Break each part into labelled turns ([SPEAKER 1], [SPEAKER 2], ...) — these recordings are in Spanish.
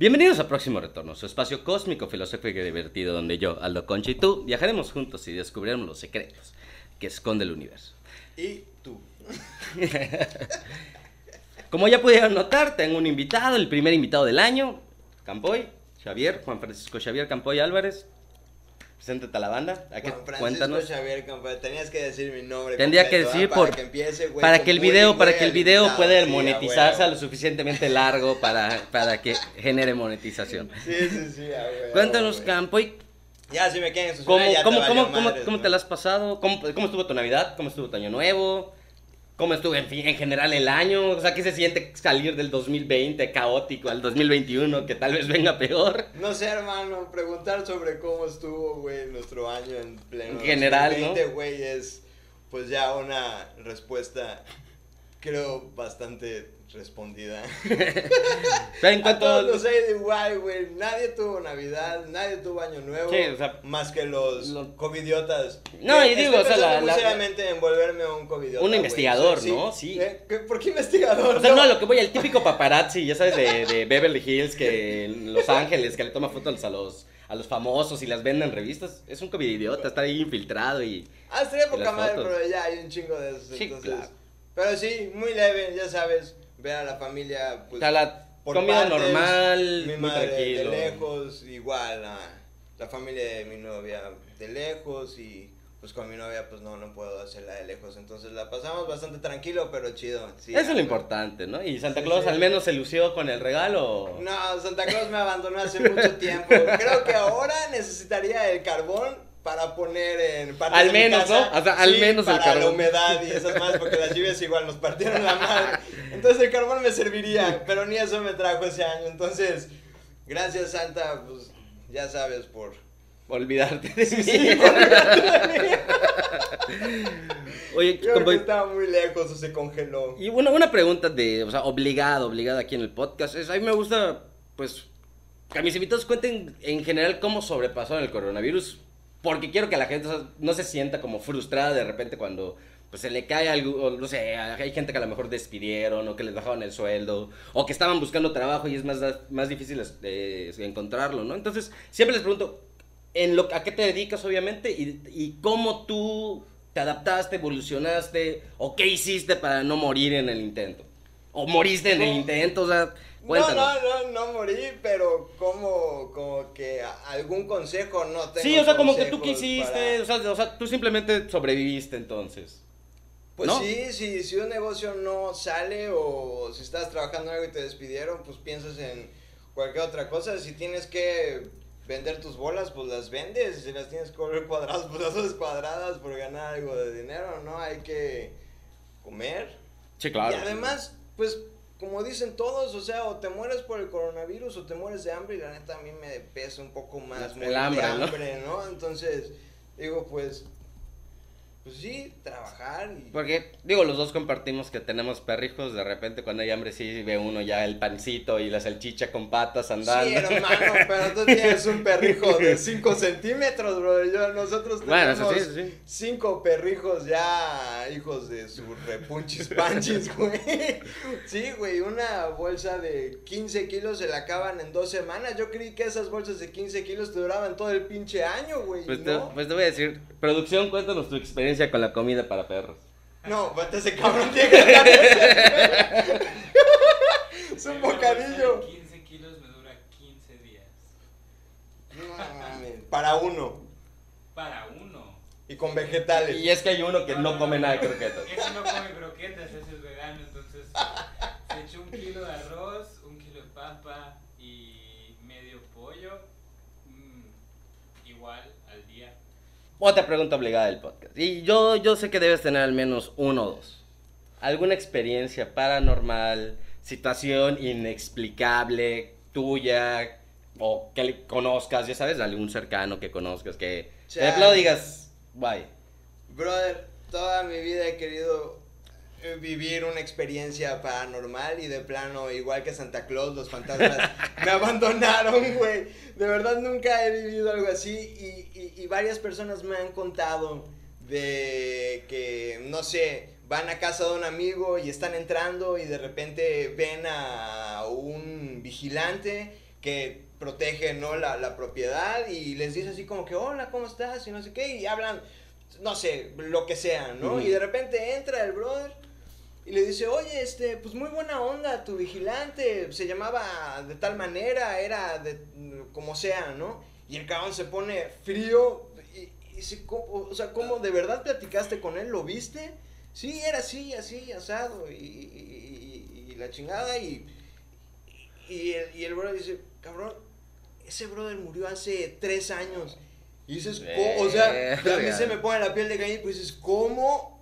[SPEAKER 1] Bienvenidos a Próximo Retorno, su espacio cósmico, filosófico y divertido, donde yo, Aldo Concha y tú viajaremos juntos y descubriremos los secretos que esconde el universo.
[SPEAKER 2] Y tú.
[SPEAKER 1] Como ya pudieron notar, tengo un invitado, el primer invitado del año, Campoy, Xavier, Juan Francisco Xavier Campoy Álvarez. Preséntate a la banda. ¿A qué?
[SPEAKER 2] Juan
[SPEAKER 1] Cuéntanos.
[SPEAKER 2] Xavier tenías que decir mi nombre.
[SPEAKER 1] Tendría que
[SPEAKER 2] completo,
[SPEAKER 1] decir
[SPEAKER 2] ¿ah?
[SPEAKER 1] por-
[SPEAKER 2] para que empiece, güey,
[SPEAKER 1] para que el video, para
[SPEAKER 2] güey,
[SPEAKER 1] que el video pueda
[SPEAKER 2] Sí,
[SPEAKER 1] monetizarse a lo suficientemente largo para, para que genere monetización.
[SPEAKER 2] Sí, sí, sí, a huevo,
[SPEAKER 1] Cuéntanos,
[SPEAKER 2] güey.
[SPEAKER 1] Campoy,
[SPEAKER 2] Ya, si me quieren sus
[SPEAKER 1] ¿cómo,
[SPEAKER 2] ya te
[SPEAKER 1] cómo,
[SPEAKER 2] valió
[SPEAKER 1] cómo, cómo,
[SPEAKER 2] madres,
[SPEAKER 1] cómo
[SPEAKER 2] ¿no?
[SPEAKER 1] te la has pasado? ¿Cómo, cómo estuvo tu Navidad? ¿Cómo estuvo tu Año Nuevo? ¿Cómo estuvo en, fin, en general el año? O sea, ¿qué se siente salir del 2020 caótico al 2021 que tal vez venga peor?
[SPEAKER 2] No sé, hermano, preguntar sobre cómo estuvo, güey, nuestro año en pleno
[SPEAKER 1] En general, ¿no?
[SPEAKER 2] 2020, güey, es pues ya una respuesta, creo, bastante respondida.
[SPEAKER 1] Pero en
[SPEAKER 2] A
[SPEAKER 1] cuanto...
[SPEAKER 2] todos los hay de igual, güey. Nadie tuvo Navidad, nadie tuvo Año Nuevo.
[SPEAKER 1] Sí, o sea,
[SPEAKER 2] más que los
[SPEAKER 1] lo-
[SPEAKER 2] covidiotas.
[SPEAKER 1] No,
[SPEAKER 2] Que
[SPEAKER 1] y digo, o sea, la-
[SPEAKER 2] pensando muy
[SPEAKER 1] la-
[SPEAKER 2] seriamente en volverme un covidiota.
[SPEAKER 1] Un investigador,
[SPEAKER 2] Sí,
[SPEAKER 1] ¿no? Sí.
[SPEAKER 2] ¿Eh? ¿Qué- ¿Por qué investigador?
[SPEAKER 1] O sea, no, lo que voy, el típico paparazzi, ya sabes, de, de Beverly Hills, que en Los Ángeles, que le toma fotos a los, a los famosos y las venden en revistas. Es un COVID idiota, está ahí infiltrado y...
[SPEAKER 2] Ah, estaría
[SPEAKER 1] Y
[SPEAKER 2] poca madre, pero ya hay un chingo de esos.
[SPEAKER 1] Sí,
[SPEAKER 2] entonces.
[SPEAKER 1] claro.
[SPEAKER 2] Pero sí, muy leve, ya sabes. Ver a la familia,
[SPEAKER 1] O
[SPEAKER 2] pues.
[SPEAKER 1] sea, la
[SPEAKER 2] por
[SPEAKER 1] comida
[SPEAKER 2] partes,
[SPEAKER 1] normal,
[SPEAKER 2] Mi
[SPEAKER 1] muy
[SPEAKER 2] madre
[SPEAKER 1] tranquilo.
[SPEAKER 2] de lejos, igual. La, la familia de mi novia de lejos y. Pues con mi novia, pues no, no puedo hacerla de lejos. Entonces la pasamos bastante tranquilo, pero chido. Sí,
[SPEAKER 1] Eso es lo importante, ¿no? ¿Y Santa
[SPEAKER 2] Sí,
[SPEAKER 1] Claus
[SPEAKER 2] sí.
[SPEAKER 1] al menos se lució con el regalo?
[SPEAKER 2] No, Santa Claus me abandonó hace mucho tiempo. Creo que ahora necesitaría el carbón para poner en partes
[SPEAKER 1] Al
[SPEAKER 2] de mi
[SPEAKER 1] menos,
[SPEAKER 2] casa.
[SPEAKER 1] ¿no? O sea, al
[SPEAKER 2] Sí,
[SPEAKER 1] menos el carbón.
[SPEAKER 2] la humedad y esas más, porque las lluvias igual nos partieron la madre. Entonces el carbón me serviría, pero ni eso me trajo ese año. Entonces, gracias Santa, pues ya sabes por...
[SPEAKER 1] Olvidarte de mí.
[SPEAKER 2] Sí, por
[SPEAKER 1] Oye,
[SPEAKER 2] Creo que estaba muy lejos o se congeló.
[SPEAKER 1] y una, una pregunta de, o sea, obligada, obligada aquí en el podcast, es, a mí me gusta, pues, que mis invitados cuenten en general cómo sobrepasaron el coronavirus, porque quiero que la gente no se sienta como frustrada de repente cuando pues se le cae algo, no sé, hay gente que a lo mejor despidieron o que les bajaban el sueldo o que estaban buscando trabajo y es más, más difícil eh, encontrarlo, ¿no? Entonces, siempre les pregunto, en lo, ¿a qué te dedicas obviamente y, y cómo tú te adaptaste, evolucionaste o qué hiciste para no morir en el intento? ¿O moriste en el intento? O sea, cuéntanos.
[SPEAKER 2] no, no, no morí, pero como, como que algún consejo no tengo.
[SPEAKER 1] Sí, o sea, como que tú quisiste,
[SPEAKER 2] para-
[SPEAKER 1] o, sea, o sea, tú simplemente sobreviviste entonces.
[SPEAKER 2] Pues
[SPEAKER 1] ¿no?
[SPEAKER 2] sí, sí, si un negocio no sale o si estás trabajando en algo y te despidieron, pues piensas en cualquier otra cosa. Si tienes que vender tus bolas, pues las vendes. Si las tienes que volver cuadradas, pues las haces cuadradas por ganar algo de dinero, ¿no? Hay que comer.
[SPEAKER 1] Sí,
[SPEAKER 2] Y además, pues, como dicen todos, o sea, o te mueres por el coronavirus o te mueres de hambre y la neta a mí me pesa un poco más
[SPEAKER 1] El hambre,
[SPEAKER 2] de
[SPEAKER 1] ¿no?
[SPEAKER 2] hambre, ¿no? Entonces, digo, pues, pues sí, trabajar y...
[SPEAKER 1] Porque, digo, los dos compartimos que tenemos perrijos, de repente cuando hay hambre sí ve uno ya el pancito y la salchicha con patas andando.
[SPEAKER 2] Sí, hermano, pero tú tienes un perrijo de 5 centímetros, bro. Yo, nosotros tenemos
[SPEAKER 1] eso sí, eso sí.
[SPEAKER 2] cinco perrijos ya hijos de su repunchis panchis, güey. Sí, güey, una bolsa de 15 kilos se la acaban en dos semanas. Yo creí que esas bolsas de 15 kilos te duraban todo el pinche año, güey.
[SPEAKER 1] Pues, te,
[SPEAKER 2] ¿no?
[SPEAKER 1] pues te voy a decir, producción, cuéntanos tu experiencia con la comida para perros.
[SPEAKER 2] No, pues ese cabrón tiene que Es un bocadillo.
[SPEAKER 3] 15 kilos me dura 15 días.
[SPEAKER 2] No, mames, Para uno.
[SPEAKER 3] Para uno.
[SPEAKER 2] Y con vegetales.
[SPEAKER 1] Y es que hay uno que no come nada de croquetas.
[SPEAKER 3] Ese no come croquetas, ese es vegano, entonces se echó un kilo de arroz, un kilo de papa y medio pollo. mm, igual al día.
[SPEAKER 1] Otra pregunta obligada del podcast. Y yo, yo sé que debes tener al menos uno o dos. ¿Alguna experiencia paranormal, situación inexplicable tuya o que le conozcas, ya sabes, algún cercano que conozcas que de digas, bye.
[SPEAKER 2] Brother, toda mi vida he querido vivir una experiencia paranormal y de plano, igual que Santa Claus, los fantasmas me abandonaron, güey. De verdad nunca he vivido algo así y, y- y varias personas me han contado de que, no sé, van a casa de un amigo y están entrando y de repente ven a un vigilante que protege, ¿no? La, la propiedad y les dice así como que, hola, ¿cómo estás? Y no sé qué, y hablan, no sé, lo que sea, ¿no? Y de repente entra el brother y le dice, oye, este, pues muy buena onda, tu vigilante, se llamaba de tal manera, era de, como sea, ¿no? Y el cabrón se pone frío y, y "¿Cómo? o sea, ¿cómo de verdad platicaste con él? ¿Lo viste? Sí, era así, así, asado, y, y- y- y la chingada, y, y, el, y el brother dice, cabrón, ese brother murió hace tres años. Y dices, ¿cómo? O sea, a mí se me pone la piel de gallina, pues dices, ¿cómo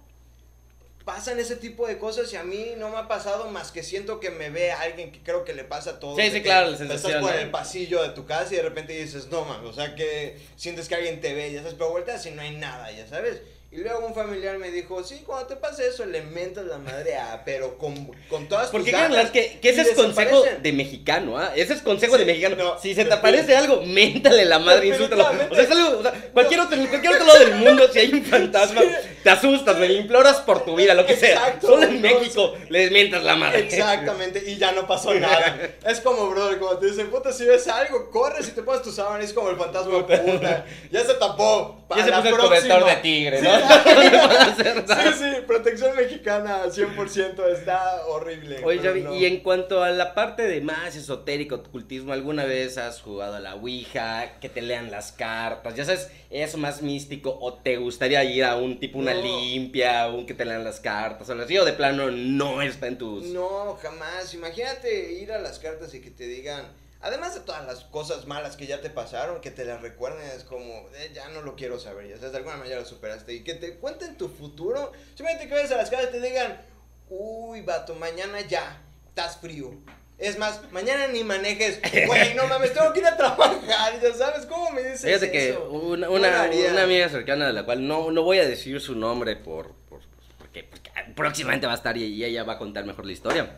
[SPEAKER 2] pasan ese tipo de cosas y a mí no me ha pasado más que siento que me ve alguien que creo que le pasa a todos.
[SPEAKER 1] Sí, sí, claro, la
[SPEAKER 2] Estás
[SPEAKER 1] sensación,
[SPEAKER 2] por
[SPEAKER 1] ¿no?
[SPEAKER 2] el pasillo de tu casa y de repente dices, no mames, o sea que sientes que alguien te ve, ya sabes, pero volteas y no hay nada, ya sabes. Y luego un familiar me dijo, sí, cuando te pasa eso, le mentas la madre a, pero con, con todas tus
[SPEAKER 1] Porque
[SPEAKER 2] ganas.
[SPEAKER 1] claro, que, que ese es consejo de mexicano, ¿ah? Ese es consejo
[SPEAKER 2] Sí,
[SPEAKER 1] de mexicano.
[SPEAKER 2] no,
[SPEAKER 1] si se te aparece algo, méntale la madre, insúltalo. O sea, es algo, o sea, cualquier, otro, cualquier otro lado del mundo, si hay un fantasma,
[SPEAKER 2] Sí.
[SPEAKER 1] te asustas, me imploras por tu vida, lo que sea.
[SPEAKER 2] Exacto,
[SPEAKER 1] Solo en México les mientas la madre.
[SPEAKER 2] Exactamente, y ya no pasó nada. Es como, brother, cuando te dicen, puta, si ves algo, corres y te pones tu sábana, es como el fantasma, puta, ya se tapó.
[SPEAKER 1] Ya se puso el cobertor de tigre, ¿no? No puede hacer nada.
[SPEAKER 2] Sí, sí, protección mexicana 100%, está horrible.
[SPEAKER 1] Oye,
[SPEAKER 2] pero
[SPEAKER 1] Javi,
[SPEAKER 2] no.
[SPEAKER 1] y en cuanto a la parte de más esotérico, ocultismo, ¿alguna vez has jugado a la Ouija, que te lean las cartas? Ya sabes, eso más místico, o te gustaría ir a un tipo, una
[SPEAKER 2] No.
[SPEAKER 1] limpia, un que te lean las cartas, o así, o de plano no está en tus...
[SPEAKER 2] No, jamás. Imagínate ir a las cartas y que te digan, además de todas las cosas malas que ya te pasaron, que te las recuerden, es como, eh, ya no lo quiero saber, ya sabes, de alguna manera lo superaste. Y que te cuenten tu futuro. Simplemente que vayas a las cartas y te digan, uy, vato, mañana ya, estás frío. Es más, mañana ni manejes. Güey, no mames, tengo que ir a trabajar. Ya sabes cómo me dices
[SPEAKER 1] Fíjate que
[SPEAKER 2] eso?
[SPEAKER 1] una, una, una amiga cercana de la cual no, no voy a decir su nombre por, por- porque, porque próximamente va a estar y, y ella va a contar mejor la historia.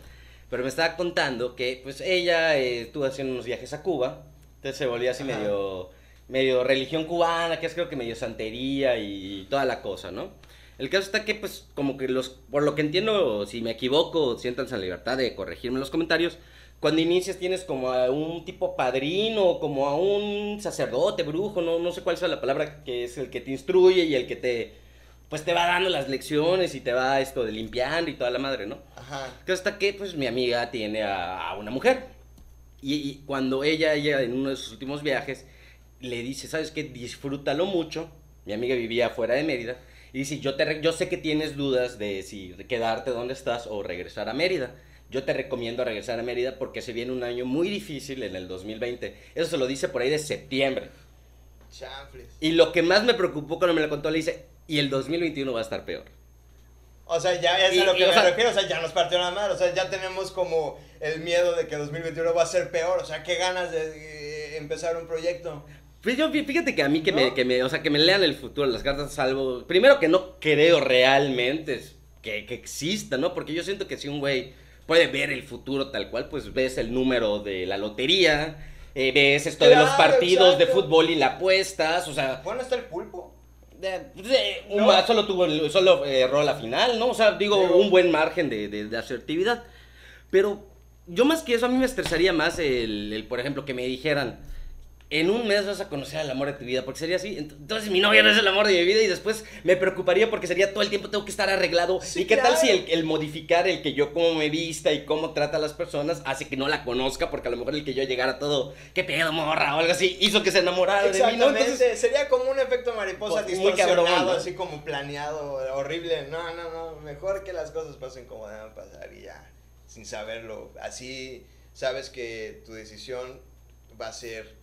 [SPEAKER 1] Pero me estaba contando que pues ella eh, estuvo haciendo unos viajes a Cuba, entonces se volvió así
[SPEAKER 2] Ajá.
[SPEAKER 1] medio, medio religión cubana, que es creo que medio santería y toda la cosa, ¿no? El caso está que pues como que los, por lo que entiendo, si me equivoco, siéntanse en libertad de corregirme en los comentarios, cuando inicias tienes como a un tipo padrino, como a un sacerdote, brujo, no, no sé cuál sea la palabra, que es el que te instruye y el que te, pues te va dando las lecciones y te va esto de limpiando y toda la madre, ¿no?
[SPEAKER 2] Ajá.
[SPEAKER 1] Que hasta que pues mi amiga tiene a, a una mujer y, y cuando ella llega en uno de sus últimos viajes, le dice, ¿sabes qué? Disfrútalo mucho. Mi amiga vivía fuera de Mérida. Y dice, yo, te yo sé que tienes dudas de si quedarte donde estás o regresar a Mérida. Yo te recomiendo regresar a Mérida porque se viene un año muy difícil en el 2020. Eso se lo dice por ahí de septiembre.
[SPEAKER 2] Chanfles.
[SPEAKER 1] Y lo que más me preocupó cuando me lo contó, le dice, y el 2021 va a estar peor.
[SPEAKER 2] O sea, ya es
[SPEAKER 1] Y-
[SPEAKER 2] a lo que
[SPEAKER 1] o
[SPEAKER 2] me
[SPEAKER 1] sea-
[SPEAKER 2] refiero, o sea, ya nos partió la madre, o sea, ya tenemos como el miedo de que 2021 va a ser peor, o sea, qué ganas de eh, empezar un proyecto.
[SPEAKER 1] Pues yo, fí- fíjate que a mí que,
[SPEAKER 2] ¿No?
[SPEAKER 1] me, que me, o sea, que me lean el futuro, las cartas salvo, primero que no creo realmente que, que exista, ¿no? Porque yo siento que si un güey puede ver el futuro tal cual, pues ves el número de la lotería, eh, ves esto de los partidos de fútbol y la apuestas, o sea,
[SPEAKER 2] Bueno, está el pulpo.
[SPEAKER 1] Solo tuvo, solo eh, erró la final, ¿no? O sea, digo, un buen margen de, de, de asertividad. Pero yo más que eso, a mí me estresaría más el, el, por ejemplo, que me dijeran, en un mes vas a conocer al amor de tu vida, porque sería así. Ent- Entonces mi novia no es el amor de mi vida y después me preocuparía porque sería todo el tiempo tengo que estar arreglado.
[SPEAKER 2] Sí,
[SPEAKER 1] ¿Y qué tal si el, el modificar el que yo cómo me vista y cómo trata a las personas hace que no la conozca? Porque a lo mejor el que yo llegara todo, qué pedo morra o algo así, hizo que se enamorara de mí, ¿no? Entonces,
[SPEAKER 2] sería como un efecto mariposa
[SPEAKER 1] Pues, muy
[SPEAKER 2] distorsionado,
[SPEAKER 1] cabrón, ¿no?
[SPEAKER 2] así como planeado, horrible. No, no, no, mejor que las cosas pasen como deben pasar y ya, sin saberlo. Así sabes que tu decisión va a ser,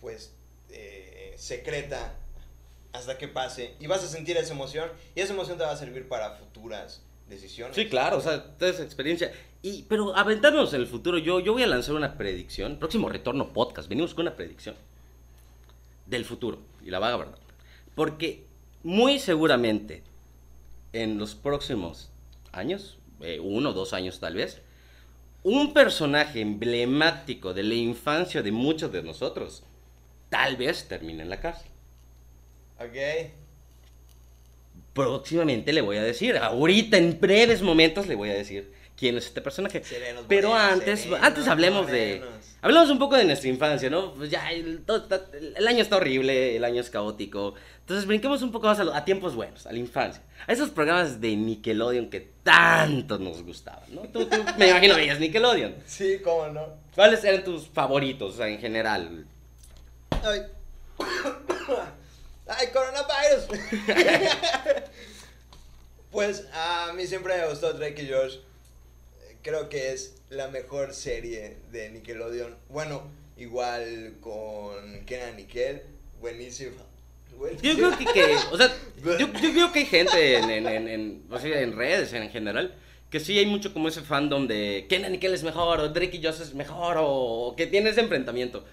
[SPEAKER 2] pues, eh, secreta hasta que pase y vas a sentir esa emoción y esa emoción te va a servir para futuras decisiones.
[SPEAKER 1] Sí, claro, o sea, toda esa experiencia. Y, pero aventarnos en el futuro, yo, yo voy a lanzar una predicción. Próximo retorno podcast, venimos con una predicción del futuro y la vaga verdad. Porque muy seguramente en los próximos años, eh, uno o dos años tal vez, un personaje emblemático de la infancia de muchos de nosotros tal vez termine en la cárcel.
[SPEAKER 2] Ok.
[SPEAKER 1] próximamente le voy a decir, ahorita en breves momentos le voy a decir quién es este personaje.
[SPEAKER 2] Serenos,
[SPEAKER 1] Pero
[SPEAKER 2] morenos,
[SPEAKER 1] antes,
[SPEAKER 2] serenos,
[SPEAKER 1] antes hablemos de...
[SPEAKER 2] morenos.
[SPEAKER 1] Hablemos un poco de nuestra infancia, ¿no? Pues ya, el, todo el año está horrible, el año es caótico. Entonces brinquemos un poco más a, a tiempos buenos, a la infancia. A esos programas de Nickelodeon que tanto nos gustaban, ¿no? Tú, tú me imagino veías Nickelodeon.
[SPEAKER 2] Sí, cómo no.
[SPEAKER 1] ¿Cuáles eran tus favoritos, o sea, en general?
[SPEAKER 2] Ay. Ay, coronavirus. pues a mí siempre me gustó Drake y Josh. Creo que es la mejor serie de Nickelodeon. Bueno, igual con Kenan Nickel. Buenísimo.
[SPEAKER 1] Yo creo que, que, o sea, yo, yo creo que hay gente en, en, en, en, o sea, en redes en general que sí hay mucho como ese fandom de Kenan Nickel es mejor o Drake y Josh es mejor o que tiene ese enfrentamiento.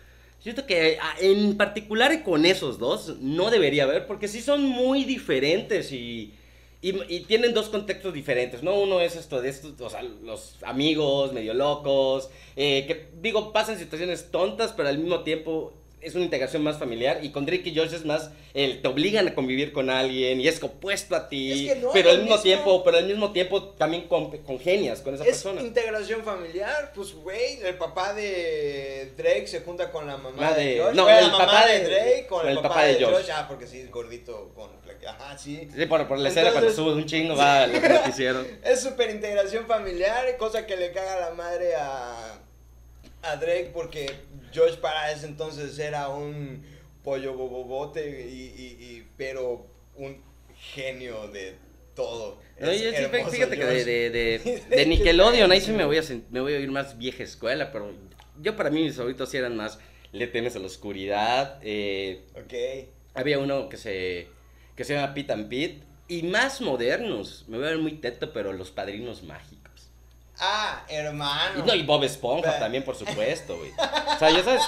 [SPEAKER 1] Siento que ah, en particular con esos dos no debería haber porque sí son muy diferentes y, y, tienen dos contextos diferentes, ¿no? Uno es esto de estos, o sea, los amigos medio locos, eh, que digo, pasan situaciones tontas, pero al mismo tiempo es una integración más familiar y con Drake y Josh es más el te obligan a convivir con alguien y es opuesto a ti,
[SPEAKER 2] Es que no,
[SPEAKER 1] pero al
[SPEAKER 2] lo
[SPEAKER 1] mismo tiempo, pero al mismo tiempo también con, congenias con esa
[SPEAKER 2] Es
[SPEAKER 1] persona.
[SPEAKER 2] integración familiar, pues güey, el papá de Drake se junta con la mamá
[SPEAKER 1] La
[SPEAKER 2] de,
[SPEAKER 1] de-
[SPEAKER 2] Josh.
[SPEAKER 1] no, el
[SPEAKER 2] la mamá
[SPEAKER 1] papá
[SPEAKER 2] de
[SPEAKER 1] de-
[SPEAKER 2] Drake con el, papá, de, Josh. Ah, porque sí es gordito con ajá, sí.
[SPEAKER 1] Sí, por, por la escena cuando
[SPEAKER 2] Entonces-
[SPEAKER 1] sube un chingo va al noticiero.
[SPEAKER 2] Es súper integración familiar, cosa que le caga la madre a, a Drake porque Josh para ese entonces era un pollo bobobote y, y- y- pero un genio de todo.
[SPEAKER 1] No,
[SPEAKER 2] Es
[SPEAKER 1] yo sí,
[SPEAKER 2] hermoso
[SPEAKER 1] fíjate que de, de, de, de Nickelodeon, ahí sí me voy, a, me voy a ir más vieja escuela, pero yo para mí mis favoritos sí eran más Le temes a la oscuridad, eh,
[SPEAKER 2] Ok.
[SPEAKER 1] había uno que se, que se llama Pete and Pete, y más modernos, me voy a ver muy teto, pero Los Padrinos Mágicos.
[SPEAKER 2] Ah, hermano.
[SPEAKER 1] Y, no, y Bob Esponja también, por supuesto, güey. O sea, ya sabes,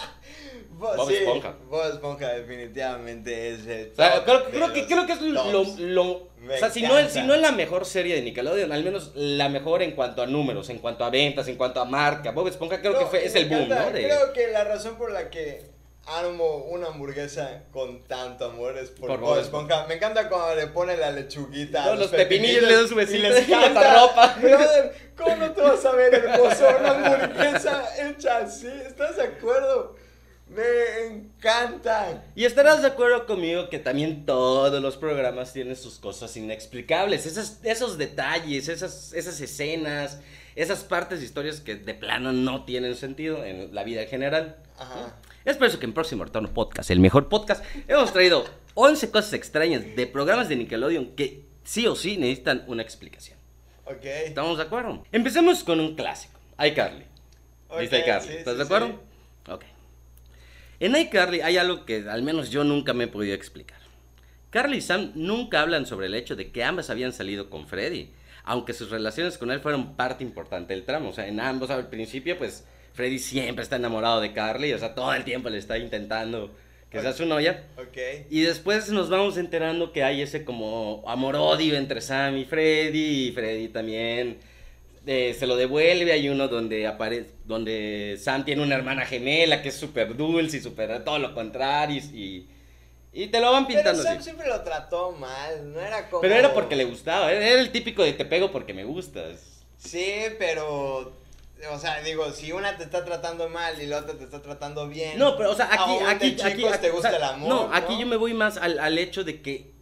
[SPEAKER 2] Bo-
[SPEAKER 1] Bob
[SPEAKER 2] sí,
[SPEAKER 1] Esponja.
[SPEAKER 2] Bob Esponja definitivamente es el
[SPEAKER 1] O sea,
[SPEAKER 2] top
[SPEAKER 1] creo, creo que, creo que es lo, lo- o sea, si no, si no es la mejor serie de Nickelodeon, al menos la mejor en cuanto a números, en cuanto a ventas, en cuanto a marca. Bob Esponja creo que fue, es el boom, ¿no? De-
[SPEAKER 2] Creo que la razón por la que amo una hamburguesa con tanto amor es por,
[SPEAKER 1] Por
[SPEAKER 2] Bob Esponja. Me encanta cuando le pone la lechuguita. a
[SPEAKER 1] Todos los pepinillos su
[SPEAKER 2] y les
[SPEAKER 1] y les
[SPEAKER 2] encanta.
[SPEAKER 1] arropa.
[SPEAKER 2] Brother, ¿cómo no te vas a ver hermoso una hamburguesa hecha así? ¿Estás de acuerdo? Me encanta.
[SPEAKER 1] Y estarás de acuerdo conmigo que también todos los programas tienen sus cosas inexplicables. Esas, esos detalles, esas, esas escenas, esas partes de historias que de plano no tienen sentido en la vida en general.
[SPEAKER 2] Ajá.
[SPEAKER 1] Es por eso que en Próximo Retorno Podcast, el mejor podcast, hemos traído 11 cosas extrañas de programas de Nickelodeon que sí o sí necesitan una explicación.
[SPEAKER 2] Ok.
[SPEAKER 1] ¿Estamos de acuerdo? Empecemos con un clásico, iCarly. ¿Viste
[SPEAKER 2] Ok,
[SPEAKER 1] iCarly?
[SPEAKER 2] sí,
[SPEAKER 1] ¿Estás
[SPEAKER 2] sí,
[SPEAKER 1] de acuerdo?
[SPEAKER 2] sí.
[SPEAKER 1] Ok. En iCarly hay algo que al menos yo nunca me he podido explicar. Carly y Sam nunca hablan sobre el hecho de que ambas habían salido con Freddy, aunque sus relaciones con él fueron parte importante del tramo. O sea, en ambos al principio, pues Freddy siempre está enamorado de Carly, o sea, todo el tiempo le está intentando que sea su novia.
[SPEAKER 2] Ok.
[SPEAKER 1] Y después nos vamos enterando que hay ese como amor-odio entre Sam y Freddy, y Freddy también eh, se lo devuelve. Hay uno donde aparece, donde Sam tiene una hermana gemela que es súper dulce y súper todo lo contrario y, y te lo van
[SPEAKER 2] Pero
[SPEAKER 1] pintando
[SPEAKER 2] Sam
[SPEAKER 1] así.
[SPEAKER 2] siempre lo trató mal, no era como...
[SPEAKER 1] Pero era porque le gustaba, era el típico de te pego porque me gustas.
[SPEAKER 2] Sí, pero... O sea, digo, si una te está tratando mal y la otra te está tratando bien...
[SPEAKER 1] No, pero o sea, aquí,
[SPEAKER 2] de
[SPEAKER 1] aquí, aquí,
[SPEAKER 2] te
[SPEAKER 1] o
[SPEAKER 2] gusta
[SPEAKER 1] sea,
[SPEAKER 2] el amor,
[SPEAKER 1] no, aquí
[SPEAKER 2] ¿no?
[SPEAKER 1] yo me voy más al, al hecho de que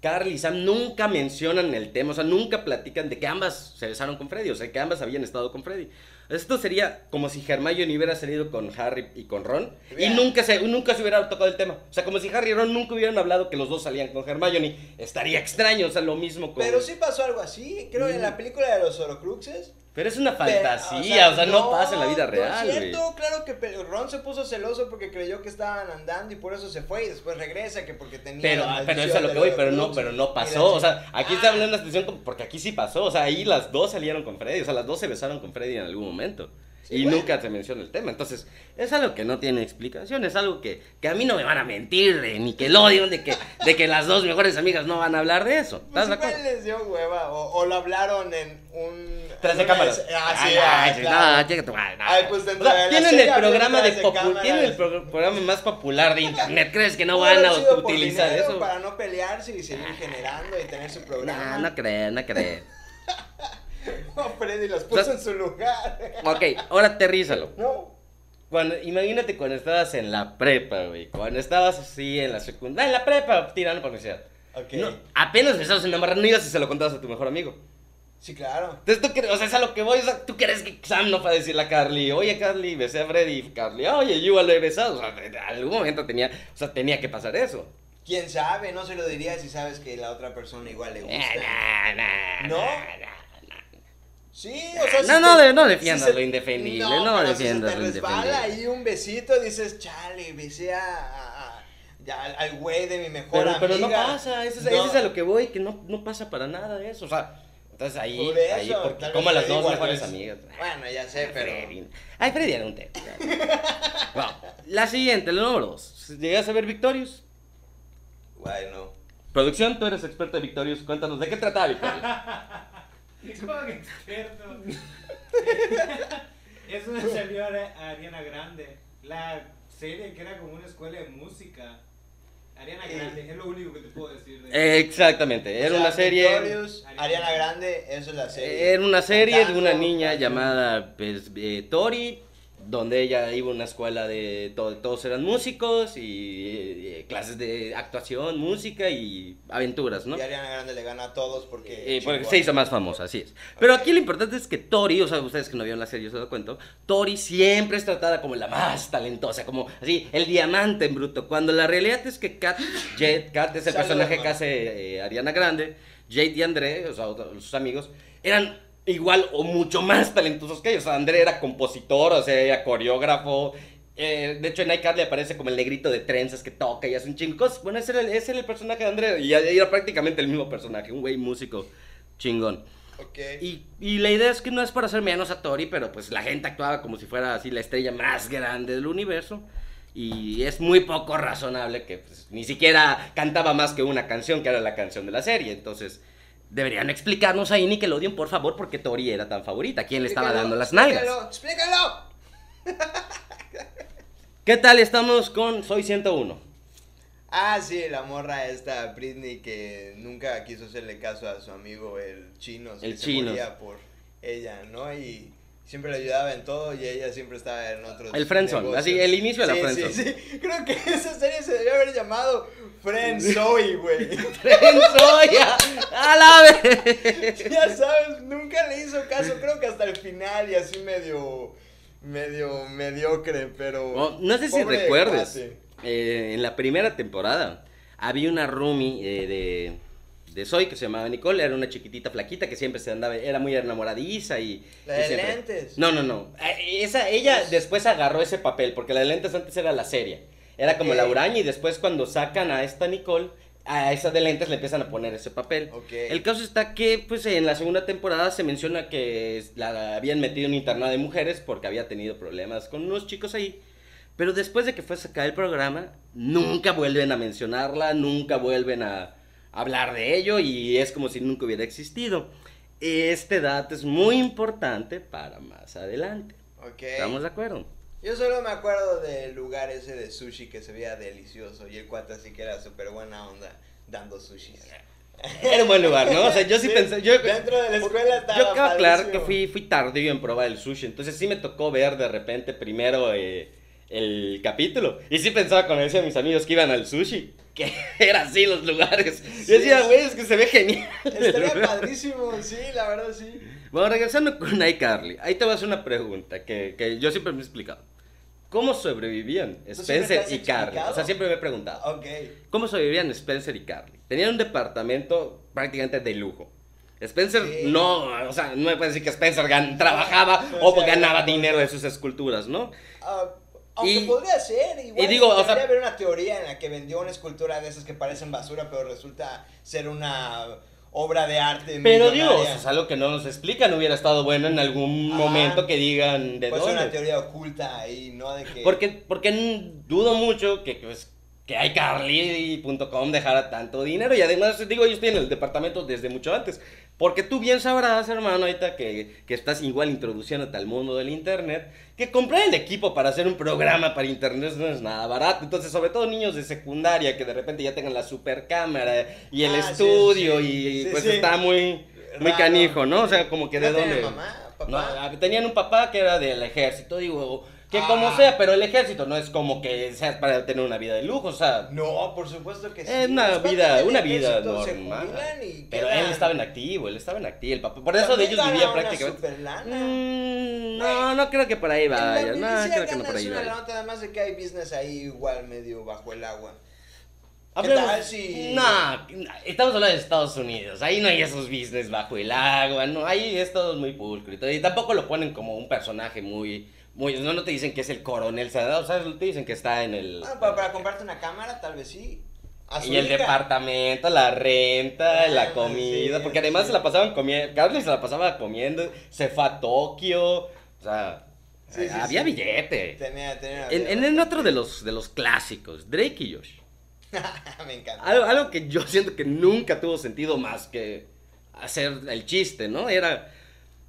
[SPEAKER 1] Carly y Sam nunca mencionan el tema, o sea, nunca platican de que ambas se besaron con Freddy, o sea, que ambas habían estado con Freddy. Esto sería como si Hermione hubiera salido con Harry y con Ron y nunca se, nunca se hubiera tocado el tema. O sea, como si Harry y Ron nunca hubieran hablado que los dos salían con Hermione. Estaría extraño, o sea, lo mismo con...
[SPEAKER 2] Pero sí pasó algo así, creo, en
[SPEAKER 1] Mm.
[SPEAKER 2] la película de los Horocruxes.
[SPEAKER 1] Pero es una
[SPEAKER 2] Pero,
[SPEAKER 1] fantasía, o sea, no, pasa en la vida real,
[SPEAKER 2] es
[SPEAKER 1] güey.
[SPEAKER 2] cierto, claro que Ron se puso celoso porque creyó que estaban andando y por eso se fue y después regresa que porque tenía
[SPEAKER 1] Pero,
[SPEAKER 2] la
[SPEAKER 1] pero eso es a lo que voy, pero no, pero no pasó. O sea, aquí
[SPEAKER 2] Ah,
[SPEAKER 1] está hablando de una situación porque aquí sí pasó. O sea, ahí las dos salieron con Freddy. O sea, las dos se besaron con Freddy en algún momento.
[SPEAKER 2] Sí,
[SPEAKER 1] y
[SPEAKER 2] bueno.
[SPEAKER 1] nunca se menciona el tema. Entonces, es algo que no tiene explicación. Es algo que, que a mí no me van a mentir de Nickelodeon, de que, de que las dos mejores amigas no van a hablar de eso.
[SPEAKER 2] Pues
[SPEAKER 1] ¿Estás de
[SPEAKER 2] igual
[SPEAKER 1] acuerdo?
[SPEAKER 2] les dio hueva o, o lo hablaron en un...
[SPEAKER 1] Tras de cámaras.
[SPEAKER 2] Ah, sí, ah,
[SPEAKER 1] ay, sí,
[SPEAKER 2] claro.
[SPEAKER 1] no, chica tu madre, no.
[SPEAKER 2] Ay, pues dentro
[SPEAKER 1] O sea,
[SPEAKER 2] de la
[SPEAKER 1] tienen el programa de
[SPEAKER 2] de
[SPEAKER 1] tienen el pro- programa más popular de internet. ¿Crees que no van a utilizar eso?
[SPEAKER 2] Para no pelearse y seguir generando y tener su programa.
[SPEAKER 1] No, no creo, no creo.
[SPEAKER 2] a Freddy, las puso en su lugar.
[SPEAKER 1] Ok, ahora aterrízalo.
[SPEAKER 2] No.
[SPEAKER 1] Cuando, imagínate cuando estabas en la prepa, güey. Cuando estabas así en la secundaria. En la prepa, tirando por la universidad.
[SPEAKER 2] Ok.
[SPEAKER 1] No, apenas empezabas a enamorar, no ibas y se lo contabas a tu mejor amigo.
[SPEAKER 2] Sí, claro.
[SPEAKER 1] Entonces tú crees, o sea, es a lo que voy, o sea, tú crees que Sam no fue a decirle a Carly, oye Carly, besé a Freddy, Carly, oye, yo igual lo he besado, o sea, en algún momento tenía, o sea, tenía que pasar eso.
[SPEAKER 2] ¿Quién sabe? No se lo diría si sabes que la otra persona igual le gusta.
[SPEAKER 1] Nah, nah,
[SPEAKER 2] ¿No?
[SPEAKER 1] nah, nah.
[SPEAKER 2] Sí, o sea,
[SPEAKER 1] No,
[SPEAKER 2] si
[SPEAKER 1] no,
[SPEAKER 2] te-
[SPEAKER 1] no
[SPEAKER 2] si
[SPEAKER 1] defiendas
[SPEAKER 2] se-
[SPEAKER 1] lo indefendible, no
[SPEAKER 2] pero
[SPEAKER 1] defiendas
[SPEAKER 2] si
[SPEAKER 1] lo
[SPEAKER 2] se te resbala ahí un besito, dices, chale, besé a, a- a- ya, al- güey de mi mejor
[SPEAKER 1] Pero, pero no
[SPEAKER 2] amiga".
[SPEAKER 1] pasa, eso es,
[SPEAKER 2] No.
[SPEAKER 1] eso es a lo que voy, que no, no pasa para nada de eso, o sea, entonces ahí,
[SPEAKER 2] Por eso,
[SPEAKER 1] ahí, porque como las dos mejores
[SPEAKER 2] es.
[SPEAKER 1] amigas.
[SPEAKER 2] Bueno, ya sé, pero...
[SPEAKER 1] Freddy. Ay, Freddy era un tema. Bueno, la siguiente, la número dos. ¿Llegas a ver Victorious?
[SPEAKER 2] Bueno,
[SPEAKER 1] Producción, tú eres experto de Victorious. Cuéntanos, ¿de qué trataba Victorious?
[SPEAKER 3] Como experto. Eso me salió a Ariana Grande. La serie que era como una escuela de música. Ariana
[SPEAKER 2] Eh.
[SPEAKER 3] Grande, es lo único que te puedo decir de
[SPEAKER 1] Exactamente, era
[SPEAKER 2] o sea,
[SPEAKER 1] una serie...
[SPEAKER 2] Victorious, Ariana Grande, eso es la serie.
[SPEAKER 1] Era una serie de una niña llamada pues, eh, Tori, donde ella iba a una escuela de to- todos eran músicos y eh, clases de actuación, música y aventuras, ¿no?
[SPEAKER 2] Y Ariana Grande le gana a todos porque...
[SPEAKER 1] Eh, porque se hizo más famosa, así es. Pero aquí lo importante es que Tori, o sea, ustedes que no vieron la serie, yo se lo cuento, Tori siempre es tratada como la más talentosa, como así, el diamante en bruto. Cuando la realidad es que Kat, Jet, Kat es el personaje que hace eh, Ariana Grande, Jade y André, o sea, sus amigos, eran igual o mucho más talentosos que ellos. O sea, André era compositor, o sea, era coreógrafo. eh, de hecho, en iCarly aparece como el negrito de trenzas que toca y hace un chingo. Bueno, ese era, el, ese era el personaje de André. Y era prácticamente el mismo personaje, un güey músico chingón.
[SPEAKER 2] Ok.
[SPEAKER 1] Y, y la idea es que no es para hacer menos a Tori, pero pues la gente actuaba como si fuera así la estrella más grande del universo. Y es muy poco razonable que pues, ni siquiera cantaba más que una canción, que era la canción de la serie. Entonces, deberían explicarnos ahí Nickelodeon, por favor, por qué Tori era tan favorita. ¿Quién le estaba
[SPEAKER 2] Explícalo,
[SPEAKER 1] dando las nalgas?
[SPEAKER 2] Explícalo, explícalo.
[SPEAKER 1] ¿Qué tal? Estamos con Soy 101.
[SPEAKER 2] Ah, sí, la morra esta, Britney, que nunca quiso hacerle caso a su amigo el chino.
[SPEAKER 1] El
[SPEAKER 2] que se moría por ella, ¿no? Y siempre le ayudaba en todo y ella siempre estaba en otros
[SPEAKER 1] El friendzone, así, el inicio de la
[SPEAKER 2] Sí,
[SPEAKER 1] friendzone.
[SPEAKER 2] Sí, sí, creo que esa serie se debió haber llamado Friendzoe, güey.
[SPEAKER 1] ¡Soya! ¡A la vez!
[SPEAKER 2] ya sabes, nunca le hizo caso, creo que hasta el final y así medio, medio mediocre, pero...
[SPEAKER 1] No sé si recuerdes, eh, en la primera temporada había una roomie eh, de, de Soy que se llamaba Nicole, era una chiquitita flaquita que siempre se andaba, era muy enamoradiza y...
[SPEAKER 2] La
[SPEAKER 1] y
[SPEAKER 2] de
[SPEAKER 1] siempre-
[SPEAKER 2] lentes.
[SPEAKER 1] No, no, no. Eh, Esa, ella
[SPEAKER 2] Pues-
[SPEAKER 1] después agarró ese papel, porque la de lentes antes era la serie. Era como la Uraña y después cuando sacan a esta Nicole, a esa de lentes le empiezan a poner ese papel. El caso está que, pues, en la segunda temporada se menciona que la habían metido en un internado de mujeres porque había tenido problemas con unos chicos ahí. Pero después de que fue sacado el programa, nunca vuelven a mencionarla, nunca vuelven a hablar de ello y es como si nunca hubiera existido. Este dato es muy importante para más adelante.
[SPEAKER 2] Ok.
[SPEAKER 1] ¿Estamos de acuerdo?
[SPEAKER 2] Yo solo me acuerdo del lugar ese de sushi que se veía delicioso y el cuate así que era súper buena onda dando sushi.
[SPEAKER 1] Era un buen lugar, ¿no? O sea, yo sí,
[SPEAKER 2] Sí,
[SPEAKER 1] pensé. Yo,
[SPEAKER 2] dentro de la escuela estaba
[SPEAKER 1] Yo quiero aclarar que fui, fui tardío en probar el sushi. Entonces sí me tocó ver de repente primero eh, el capítulo. Y sí pensaba cuando decía a mis amigos que iban al sushi. Que era así los lugares.
[SPEAKER 2] Sí.
[SPEAKER 1] Yo decía, güey, es que se ve genial.
[SPEAKER 2] Estaría padrísimo, sí, la verdad sí.
[SPEAKER 1] Bueno, regresando con iCarly. Ahí te voy a hacer una pregunta que, que yo siempre me he explicado. ¿Cómo sobrevivían Spencer y Carly? O sea, siempre me he preguntado.
[SPEAKER 2] Ok.
[SPEAKER 1] ¿Cómo sobrevivían Spencer y Carly? Tenían un departamento prácticamente de lujo. Spencer no, o sea, no me puede decir que Spencer gan- trabajaba o
[SPEAKER 2] sea,
[SPEAKER 1] ganaba dinero de sus esculturas, ¿no?
[SPEAKER 2] Ah, aunque
[SPEAKER 1] Y-
[SPEAKER 2] podría ser, igual.
[SPEAKER 1] y digo, o
[SPEAKER 2] podría
[SPEAKER 1] sea-
[SPEAKER 2] haber una teoría en la que vendió una escultura de esas que parecen basura, pero resulta ser una obra de arte.
[SPEAKER 1] Pero
[SPEAKER 2] millonaria.
[SPEAKER 1] eso es algo que no nos explican, hubiera estado bueno en algún
[SPEAKER 2] Ajá.
[SPEAKER 1] momento que digan de
[SPEAKER 2] Puede ser una
[SPEAKER 1] dónde.
[SPEAKER 2] teoría oculta ahí, ¿no? De que.
[SPEAKER 1] Porque, porque dudo mucho que, pues, que iCarly.com dejara tanto dinero y además, digo, ellos tienen el departamento desde mucho antes. Porque tú bien sabrás, hermano, ahorita que, que estás igual introduciéndote al mundo del internet, que comprar el equipo para hacer un programa para internet no es nada barato. Entonces, sobre todo niños de secundaria que de repente ya tengan la super cámara y el
[SPEAKER 2] Ah,
[SPEAKER 1] estudio
[SPEAKER 2] sí.
[SPEAKER 1] y
[SPEAKER 2] Sí,
[SPEAKER 1] pues está muy... muy
[SPEAKER 2] Raro.
[SPEAKER 1] canijo, ¿no? O sea, como que de
[SPEAKER 2] ¿No
[SPEAKER 1] dónde...
[SPEAKER 2] tenían mamá, papá?
[SPEAKER 1] No, tenían un papá que era del ejército, digo, que
[SPEAKER 2] Ah.
[SPEAKER 1] como sea, pero el ejército no es como que sea para tener una vida de lujo, o sea,
[SPEAKER 2] No, por supuesto que sí.
[SPEAKER 1] es una vida, una vida normal. Pero él estaba en activo, él estaba en activo, el papá, por eso de ellos vivía prácticamente. Mm, no, no creo que por ahí vaya, no, creo que no por ahí vaya.
[SPEAKER 2] nota, además de que hay business ahí igual medio bajo el agua. ¿Qué tal si-
[SPEAKER 1] No, estamos hablando de Estados Unidos. Ahí no hay esos business bajo el agua, no. Ahí es todo muy pulcro y todo. Y tampoco lo ponen como un personaje muy. Muy no, no te dicen que es el coronel ¿sabes? Te dicen que está en el.
[SPEAKER 2] Bueno, para, para comprarte una cámara, tal vez sí.
[SPEAKER 1] Y el departamento, la renta,
[SPEAKER 2] Ah,
[SPEAKER 1] la comida.
[SPEAKER 2] sí,
[SPEAKER 1] porque además
[SPEAKER 2] sí.
[SPEAKER 1] se la pasaban comiendo. Carly se la pasaba comiendo. Se fue a Tokio. O sea,
[SPEAKER 2] Sí,
[SPEAKER 1] había billete.
[SPEAKER 2] Tenía, tenía.
[SPEAKER 1] En, en otro de los, de los clásicos, Drake y Josh.
[SPEAKER 2] Me encanta.
[SPEAKER 1] Algo, algo que yo siento que nunca tuvo sentido más que hacer el chiste, ¿no? Era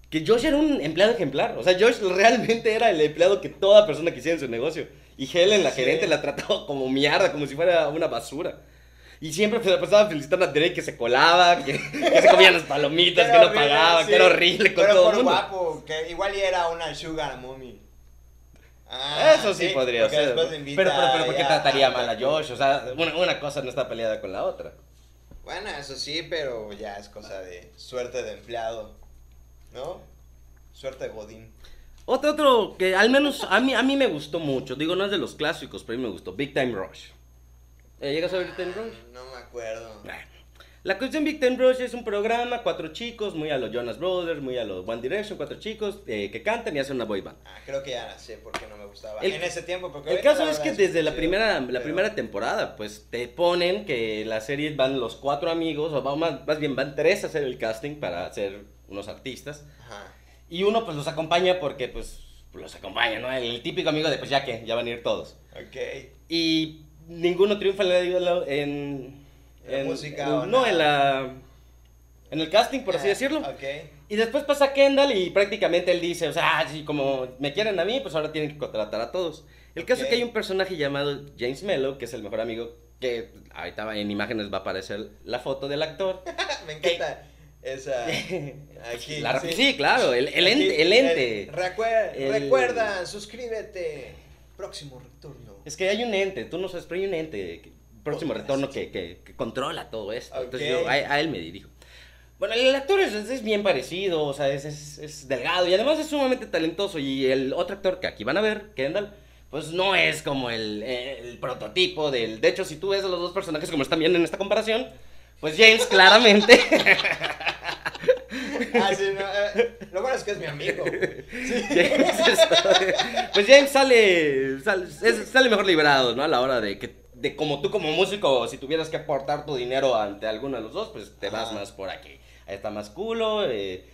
[SPEAKER 1] que Josh era un empleado ejemplar. O sea, Josh realmente era el empleado que toda persona quisiera en su negocio. Y Helen, la
[SPEAKER 2] Sí.
[SPEAKER 1] gerente, la trataba como mierda, como si fuera una basura. Y siempre pasaba felicitando a Drake que se colaba, que, que se comían las palomitas, que no pagaba,
[SPEAKER 2] sí.
[SPEAKER 1] que era horrible con
[SPEAKER 2] Pero
[SPEAKER 1] todo
[SPEAKER 2] por
[SPEAKER 1] el mundo.
[SPEAKER 2] guapo, que igual era una sugar mommy. Ah,
[SPEAKER 1] Eso sí, podría ser. Pero, pero, pero, ¿por qué
[SPEAKER 2] ya
[SPEAKER 1] trataría mal a Josh? O sea, una, una cosa no está peleada con la otra.
[SPEAKER 2] Bueno, eso sí, pero ya es cosa de suerte de empleado. ¿No? Suerte de Godín.
[SPEAKER 1] Otro, otro que al menos a mí, a mí me gustó mucho, digo, no es de los clásicos, pero a mí me gustó, Big Time Rush. Eh, ¿Llegas a ver Big Time Rush?
[SPEAKER 2] Ah, No me acuerdo.
[SPEAKER 1] Bueno, La cuestión Big Time Rush es un programa, cuatro chicos, muy a los Jonas Brothers, muy a los One Direction, cuatro chicos eh, que cantan y hacen una boy band.
[SPEAKER 2] Ah, creo que ya sé por qué no me gustaba.
[SPEAKER 1] El-
[SPEAKER 2] en ese tiempo, porque
[SPEAKER 1] El caso
[SPEAKER 2] la
[SPEAKER 1] es que desde la primera, la
[SPEAKER 2] pero-
[SPEAKER 1] primera temporada, pues te ponen que la serie van los cuatro amigos, o más, más bien van tres a hacer el casting para ser unos artistas.
[SPEAKER 2] Ajá.
[SPEAKER 1] Y uno pues los acompaña porque pues los acompaña, ¿no? El típico amigo de pues ya que, ya van a ir todos.
[SPEAKER 2] Ok.
[SPEAKER 1] Y ninguno triunfa en, la- en,
[SPEAKER 2] ¿En la música
[SPEAKER 1] en-
[SPEAKER 2] o
[SPEAKER 1] no, en la en el casting, por así
[SPEAKER 2] Ah,
[SPEAKER 1] decirlo.
[SPEAKER 2] Ok.
[SPEAKER 1] Y después pasa Kendall y prácticamente él dice, o sea, ah, sí, como me quieren a mí, pues ahora tienen que contratar a todos. El caso es que hay un personaje llamado James Mello, que es el mejor amigo, que ahorita en imágenes va a aparecer la foto del actor.
[SPEAKER 2] me encanta esa. Aquí.
[SPEAKER 1] La- sí, claro, el, el
[SPEAKER 2] Aquí,
[SPEAKER 1] ente. El ente.
[SPEAKER 2] recuer-
[SPEAKER 1] El-
[SPEAKER 2] Recuerda, suscríbete. Próximo retorno.
[SPEAKER 1] Es que hay un ente, tú no sabes, pero hay un ente, que- próximo
[SPEAKER 2] Oh,
[SPEAKER 1] retorno, que, que- que controla todo esto. Entonces yo a, a él me dirijo. Bueno, el actor es, es bien parecido, o sea, es, es, es delgado y además es sumamente talentoso. Y el otro actor que aquí van a ver, Kendall, pues no es como el, el prototipo del... De hecho, si tú ves a los dos personajes como están viendo en esta comparación, pues James claramente...
[SPEAKER 2] Ah, sí, no, eh, lo bueno es que es mi amigo.
[SPEAKER 1] James es- pues James sale, sale, es- sale mejor librado, ¿no? A la hora de que, de como tú como músico, si tuvieras que aportar tu dinero ante alguno de los dos, pues te vas más por aquí. Ahí está más culo, eh,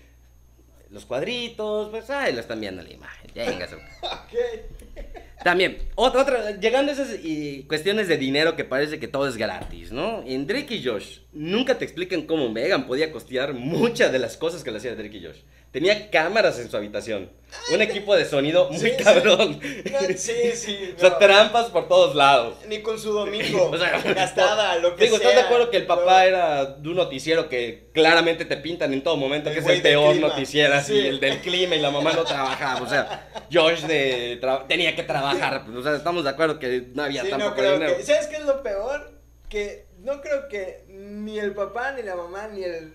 [SPEAKER 1] los cuadritos, pues ahí lo están viendo la imagen. Ya,
[SPEAKER 2] ok.
[SPEAKER 1] También, otra, otra, llegando a esas y, cuestiones de dinero que parece que todo es gratis, ¿no? En Drake y Josh, nunca te explican cómo Megan podía costear muchas de las cosas que le hacía Drake y Josh. Tenía cámaras en su habitación, un equipo de sonido muy
[SPEAKER 2] Sí, sí.
[SPEAKER 1] cabrón.
[SPEAKER 2] No, sí, sí.
[SPEAKER 1] O sea,
[SPEAKER 2] no.
[SPEAKER 1] trampas por todos lados.
[SPEAKER 2] Ni con su domingo.
[SPEAKER 1] O sea,
[SPEAKER 2] gastada, lo que
[SPEAKER 1] Digo,
[SPEAKER 2] sea.
[SPEAKER 1] ¿estás de acuerdo que el papá
[SPEAKER 2] No.
[SPEAKER 1] era de un noticiero que claramente te pintan en todo momento
[SPEAKER 2] El
[SPEAKER 1] que es el peor noticiero, así,
[SPEAKER 2] Sí.
[SPEAKER 1] el del clima y la mamá no trabajaba? O sea, Josh de tenía que trabajar. O sea, estamos de acuerdo que no había
[SPEAKER 2] Sí,
[SPEAKER 1] tampoco
[SPEAKER 2] no
[SPEAKER 1] dinero.
[SPEAKER 2] que. ¿Sabes qué es lo peor? Que no creo que ni el papá, ni la mamá, ni el.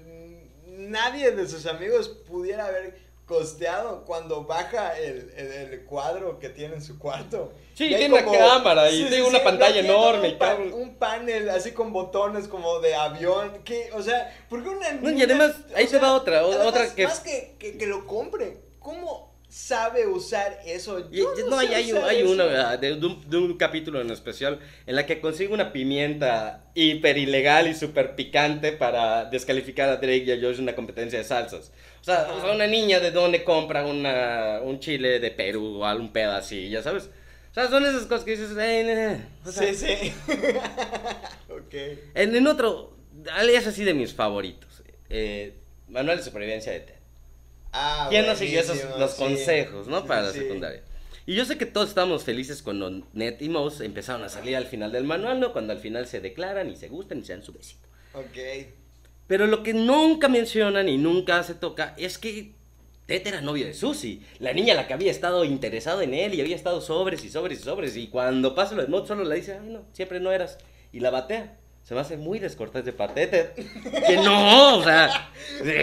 [SPEAKER 2] Nadie de sus amigos pudiera haber costeado cuando baja el, el, el cuadro que tiene en su cuarto.
[SPEAKER 1] Sí, tiene una cámara y tiene una pantalla
[SPEAKER 2] tiene
[SPEAKER 1] enorme
[SPEAKER 2] Un,
[SPEAKER 1] y
[SPEAKER 2] pa-
[SPEAKER 1] tal.
[SPEAKER 2] un panel así con botones como de avión. Que, o sea, ¿por qué una
[SPEAKER 1] No, y además, ahí te va otra, o-
[SPEAKER 2] además,
[SPEAKER 1] otra que-
[SPEAKER 2] Más que, que, que lo compre. ¿Cómo sabe usar eso? Yo no,
[SPEAKER 1] no,
[SPEAKER 2] sé
[SPEAKER 1] hay, hay,
[SPEAKER 2] eso.
[SPEAKER 1] una ¿verdad? de, de un, de un capítulo en especial en la que consigue una pimienta hiper ilegal y súper picante para descalificar a Drake y a Josh en una competencia de salsas. O sea, o sea, una niña de donde compra una, un chile de Perú o algún pedo así, ya sabes. O sea, son esas cosas que dices, "Eh, eh", o sea,
[SPEAKER 2] Sí, sí. ok.
[SPEAKER 1] En, en otro, es así de mis favoritos. Eh, Manual de supervivencia de Ted.
[SPEAKER 2] Ah,
[SPEAKER 1] ¿Quién no siguió esos los
[SPEAKER 2] sí.
[SPEAKER 1] consejos, no? Para la
[SPEAKER 2] sí.
[SPEAKER 1] secundaria. Y yo sé que todos estábamos felices cuando Ned y Mouse empezaron a salir al final del manual, ¿no? Cuando al final se declaran y se gustan y se dan su besito.
[SPEAKER 2] Ok.
[SPEAKER 1] Pero lo que nunca mencionan y nunca se toca es que Ted era novio de Susie, la niña a la que había estado interesado en él y había estado sobres y sobres y sobres. Y cuando pasa lo de Mod, solo le dice, ay no, siempre no eras. Y la batea. Se me hace muy descortés de Ted. Que no, o sea,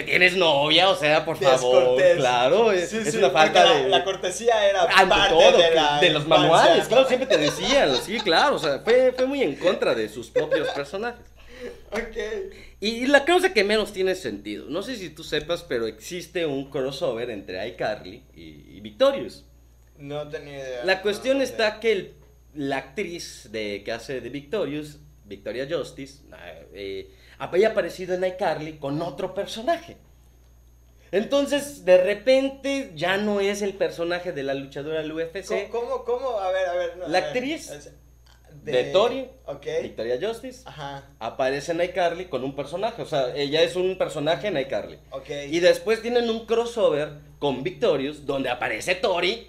[SPEAKER 1] tienes novia, o sea, por favor.
[SPEAKER 2] Descortés.
[SPEAKER 1] Claro, es,
[SPEAKER 2] Sí,
[SPEAKER 1] es
[SPEAKER 2] sí,
[SPEAKER 1] una falta
[SPEAKER 2] la,
[SPEAKER 1] de.
[SPEAKER 2] la cortesía era
[SPEAKER 1] ante
[SPEAKER 2] parte
[SPEAKER 1] todo,
[SPEAKER 2] de, la
[SPEAKER 1] de los manuales, claro, siempre te decían, sí, claro, o sea, fue, fue muy en contra de sus propios personajes.
[SPEAKER 2] Ok.
[SPEAKER 1] Y la causa que menos tiene sentido, no sé si tú sepas, pero existe un crossover entre iCarly y, y Victorious.
[SPEAKER 2] No tenía idea.
[SPEAKER 1] La cuestión
[SPEAKER 2] no,
[SPEAKER 1] está que el- la actriz de, que hace de Victorious, Victoria Justice, eh, había aparecido en iCarly con otro personaje. Entonces, de repente, ya no es el personaje de la luchadora del UFC.
[SPEAKER 2] ¿Cómo, cómo? A ver, a ver. no,
[SPEAKER 1] La actriz de Tori. Victoria Justice,
[SPEAKER 2] Ajá.
[SPEAKER 1] aparece en iCarly con un personaje. O sea, ella es un personaje en iCarly.
[SPEAKER 2] Ok.
[SPEAKER 1] Y después tienen un crossover con Victorious, donde aparece Tori,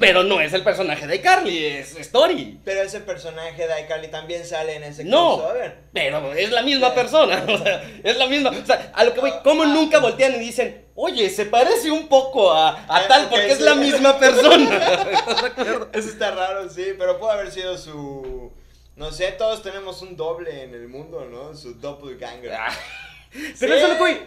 [SPEAKER 1] pero no es el personaje de iCarly, es, Tori.
[SPEAKER 2] Pero ese personaje de iCarly también sale en ese
[SPEAKER 1] No,
[SPEAKER 2] crossover.
[SPEAKER 1] pero es la misma persona, o sea, es la misma, o sea, a lo que voy, ¿cómo nunca voltean y dicen, oye, se parece un poco a, a
[SPEAKER 2] Ah,
[SPEAKER 1] tal porque es la misma persona?
[SPEAKER 2] Eso está raro, sí, pero puede haber sido su... No sé, todos tenemos un doble en el mundo, ¿no? Su doppelganger.
[SPEAKER 1] Ah, Pero
[SPEAKER 2] Sí.
[SPEAKER 1] eso lo que voy,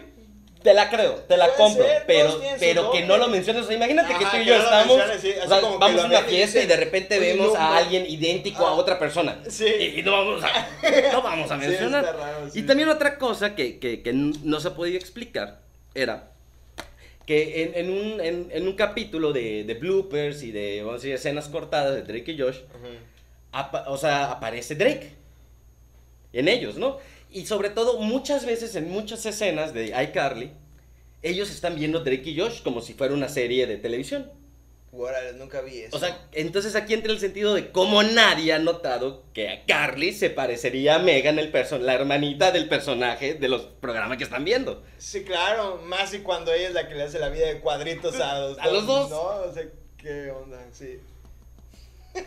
[SPEAKER 1] te la creo, te la
[SPEAKER 2] Puede
[SPEAKER 1] compro,
[SPEAKER 2] ser,
[SPEAKER 1] pero,
[SPEAKER 2] todos
[SPEAKER 1] pero que no lo menciones, o sea, imagínate que tú y
[SPEAKER 2] que
[SPEAKER 1] yo
[SPEAKER 2] no lo
[SPEAKER 1] estamos,
[SPEAKER 2] menciones, sí,
[SPEAKER 1] o
[SPEAKER 2] así
[SPEAKER 1] sea,
[SPEAKER 2] como que
[SPEAKER 1] vamos
[SPEAKER 2] lo
[SPEAKER 1] a una
[SPEAKER 2] ven y
[SPEAKER 1] fiesta y
[SPEAKER 2] dicen,
[SPEAKER 1] de repente
[SPEAKER 2] "Oye,
[SPEAKER 1] vemos
[SPEAKER 2] no,
[SPEAKER 1] a
[SPEAKER 2] güey".
[SPEAKER 1] alguien idéntico a otra persona.
[SPEAKER 2] Sí.
[SPEAKER 1] Y, y no vamos a, no vamos a
[SPEAKER 2] Sí,
[SPEAKER 1] mencionar.
[SPEAKER 2] está raro, sí.
[SPEAKER 1] Y también otra cosa que, que, que no se podía explicar era que en, en un, en, en un capítulo de, de bloopers y de, vamos a decir, escenas cortadas de Drake y Josh, apa- o sea, aparece Drake en ellos, ¿no? Y sobre todo, muchas veces en muchas escenas de iCarly, ellos están viendo Drake y Josh como si fuera una serie de televisión.
[SPEAKER 2] Órale, nunca vi eso.
[SPEAKER 1] O sea, entonces aquí entra el sentido de cómo nadie ha notado que a Carly se parecería a Megan, el perso- la hermanita del personaje de los programas que están viendo.
[SPEAKER 2] Sí, claro, más y cuando ella es la que le hace la vida de cuadritos a los
[SPEAKER 1] A los dos.
[SPEAKER 2] No, o sea, qué onda, sí.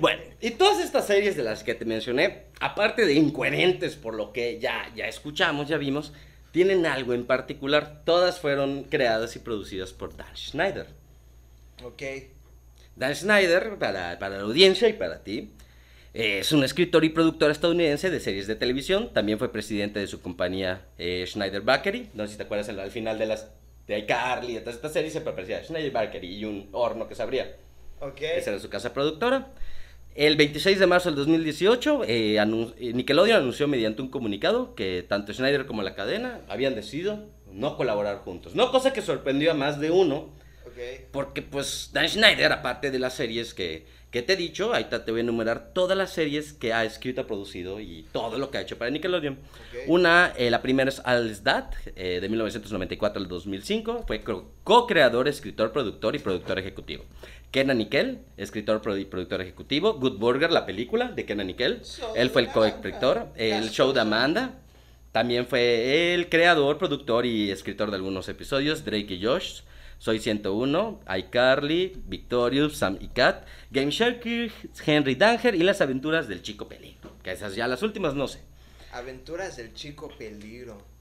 [SPEAKER 1] Bueno, y todas estas series de las que te mencioné, aparte de incoherentes por lo que ya, ya escuchamos, ya vimos, tienen algo en particular. Todas fueron creadas y producidas por Dan Schneider.
[SPEAKER 2] Ok.
[SPEAKER 1] Dan Schneider, para, para la audiencia y para ti, es un escritor y productor estadounidense de series de televisión. También fue presidente de su compañía eh, Schneider Bakery. No sé si te acuerdas al, al final de las de iCarly de todas estas series siempre aparecía Schneider Bakery y un horno que se abría.
[SPEAKER 2] Ok.
[SPEAKER 1] Esa era su casa productora. El 26 de marzo del 2018, eh, anun- eh, Nickelodeon anunció mediante un comunicado que tanto Schneider como la cadena habían decidido no colaborar juntos. No cosa que sorprendió a más de uno,
[SPEAKER 2] Ok.
[SPEAKER 1] porque pues Dan Schneider, aparte de las series que, que te he dicho, ahí te voy a enumerar todas las series que ha escrito, producido y todo lo que ha hecho para Nickelodeon.
[SPEAKER 2] Ok.
[SPEAKER 1] Una, eh, la primera es Alice That, eh, de 1994 al 2005. Fue co- co-creador, escritor, productor y productor ejecutivo. Kenan Nickel, escritor y productor ejecutivo. Good Burger, la película de Kenan Nickel. Él fue el co-escritor. El show de. Amanda. También fue el creador, productor y escritor de algunos episodios. Drake y Josh. Soy 101, iCarly, Victorious, Sam y Cat, Game Sharky, Henry Danger y las aventuras del Chico Peligro. Que esas ya las últimas no sé.
[SPEAKER 2] Aventuras del chico peligro.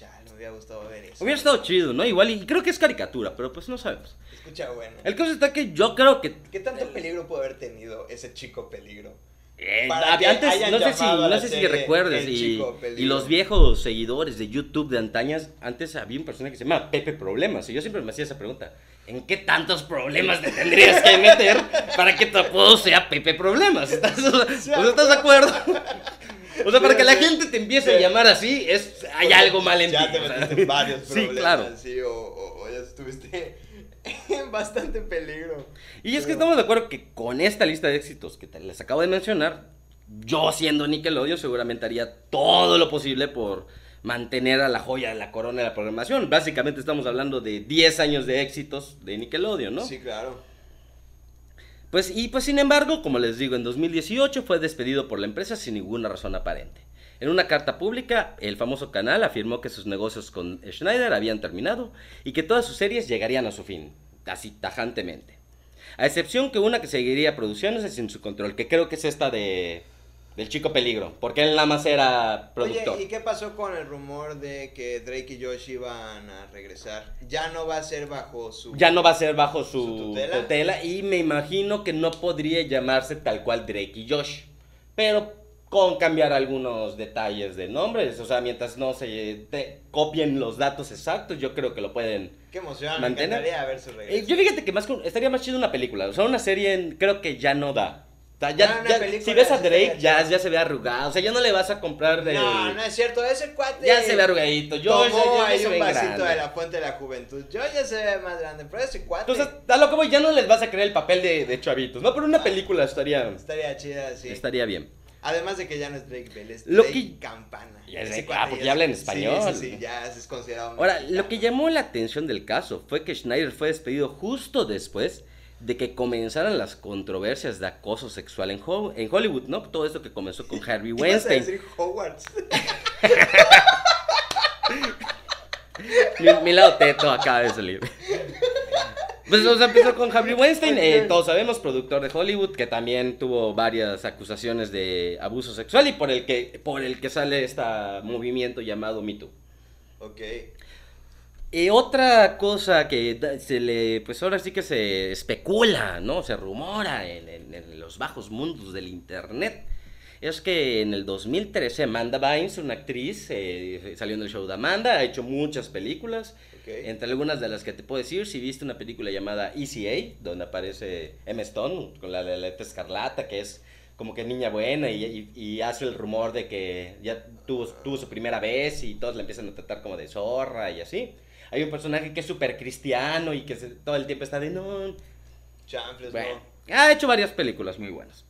[SPEAKER 2] Ya, me hubiera gustado ver eso.
[SPEAKER 1] Hubiera estado chido, ¿no? Igual, y creo que es caricatura, pero pues no sabemos.
[SPEAKER 2] Escucha, bueno.
[SPEAKER 1] El caso está que yo creo que.
[SPEAKER 2] ¿Qué tanto peligro puede haber tenido ese chico peligro?
[SPEAKER 1] eh, antes, no sé si, no sé si recuerdes, y, y los viejos seguidores de YouTube de antañas, antes había un personaje que se llama Pepe Problemas, y yo siempre me hacía esa pregunta, ¿en qué tantos problemas te tendrías que meter para que tu apodo sea Pepe Problemas? ¿Estás, o sea, ¿estás de acuerdo? O sea, para que la gente te empiece a llamar así, es, hay algo mal en
[SPEAKER 2] ya
[SPEAKER 1] ti.
[SPEAKER 2] te
[SPEAKER 1] o sea.
[SPEAKER 2] metiste en varios
[SPEAKER 1] Sí,
[SPEAKER 2] problemas.
[SPEAKER 1] claro.
[SPEAKER 2] Sí, o, o- o ya estuviste en bastante peligro.
[SPEAKER 1] Y es que estamos de acuerdo que con esta lista de éxitos que te- les acabo de mencionar, yo siendo Nickelodeon seguramente haría todo lo posible por mantener a la joya de la corona de la programación. Básicamente estamos hablando de 10 años de éxitos de Nickelodeon, ¿no?
[SPEAKER 2] Sí, claro.
[SPEAKER 1] Pues, y pues sin embargo, como les digo, en 2018 fue despedido por la empresa sin ninguna razón aparente. En una carta pública, el famoso canal afirmó que sus negocios con Schneider habían terminado y que todas sus series llegarían a su fin, así tajantemente. A excepción que una que seguiría producciones sin su control, que creo que es esta de, del chico peligro, porque él nada más era productor.
[SPEAKER 2] Oye, ¿y qué pasó con el rumor de que Drake y Josh iban a regresar? Ya no va a ser bajo su...
[SPEAKER 1] Ya no va a ser bajo su,
[SPEAKER 2] ¿Su tutela?
[SPEAKER 1] tutela? y me imagino que no podría llamarse tal cual Drake y Josh, pero con cambiar algunos detalles de nombres, o sea, mientras no se te copien los datos exactos, yo creo que lo pueden
[SPEAKER 2] Qué emoción, me
[SPEAKER 1] Mantener-
[SPEAKER 2] encantaría ver su
[SPEAKER 1] Eh,
[SPEAKER 2] regreso.
[SPEAKER 1] yo fíjate que más estaría más chido una película. O sea, una serie en- creo que ya no da. Ya,
[SPEAKER 2] Ah,
[SPEAKER 1] ya- si ves a
[SPEAKER 2] sí
[SPEAKER 1] Drake, ya, se ve arrugado. O sea, ya no le vas a comprar.
[SPEAKER 2] No, no es cierto, ese cuate...
[SPEAKER 1] Ya se ve arrugadito. Yo,
[SPEAKER 2] tomó ahí
[SPEAKER 1] se
[SPEAKER 2] un vasito
[SPEAKER 1] grande.
[SPEAKER 2] de la fuente de la juventud. Yo ya se ve más grande, pero ese cuate
[SPEAKER 1] Entonces, a lo que voy, ya no les vas a creer el papel de, de chavitos. No, pero una película estaría,
[SPEAKER 2] estaría chida así.
[SPEAKER 1] estaría bien.
[SPEAKER 2] Además de que ya no es Drake Bell, es
[SPEAKER 1] Lo
[SPEAKER 2] Drake
[SPEAKER 1] que-
[SPEAKER 2] Campana.
[SPEAKER 1] Ya es ah, porque
[SPEAKER 2] ya
[SPEAKER 1] habla en
[SPEAKER 2] es-
[SPEAKER 1] español.
[SPEAKER 2] Sí, sí, sí, ya es considerado
[SPEAKER 1] Ahora,
[SPEAKER 2] mexicano.
[SPEAKER 1] lo que llamó la atención del caso fue que Schneider fue despedido justo después de que comenzaran las controversias de acoso sexual en, Ho- en Hollywood, ¿no? Todo esto que comenzó con Harvey
[SPEAKER 2] Ibas a
[SPEAKER 1] Weinstein.
[SPEAKER 2] decir Hogwarts.
[SPEAKER 1] Mi, mi lado teto acaba de salir. Pues o sea, empezó con Harvey Weinstein, eh, todos sabemos, productor de Hollywood, que también tuvo varias acusaciones de abuso sexual y por el que, por el que sale este movimiento llamado Me Too.
[SPEAKER 2] ok.
[SPEAKER 1] Y otra cosa que se le, pues ahora sí que se especula, ¿no? Se rumora en, en- en los bajos mundos del internet. Es que en el 2013 Amanda Bynes, una actriz, eh, salió en el show de Amanda, ha hecho muchas películas.
[SPEAKER 2] Ok.
[SPEAKER 1] Entre algunas de las que te puedo decir, si viste una película llamada ECA, donde aparece Emma Stone con la letra escarlata, que es como que niña buena y, y- y hace el rumor de que ya tuvo, tuvo su primera vez y todos la empiezan a tratar como de zorra y así. Hay un personaje que es súper cristiano y que se- todo el tiempo está de no.
[SPEAKER 2] Chanfles,
[SPEAKER 1] Bueno,
[SPEAKER 2] no.
[SPEAKER 1] ha hecho varias películas muy buenas.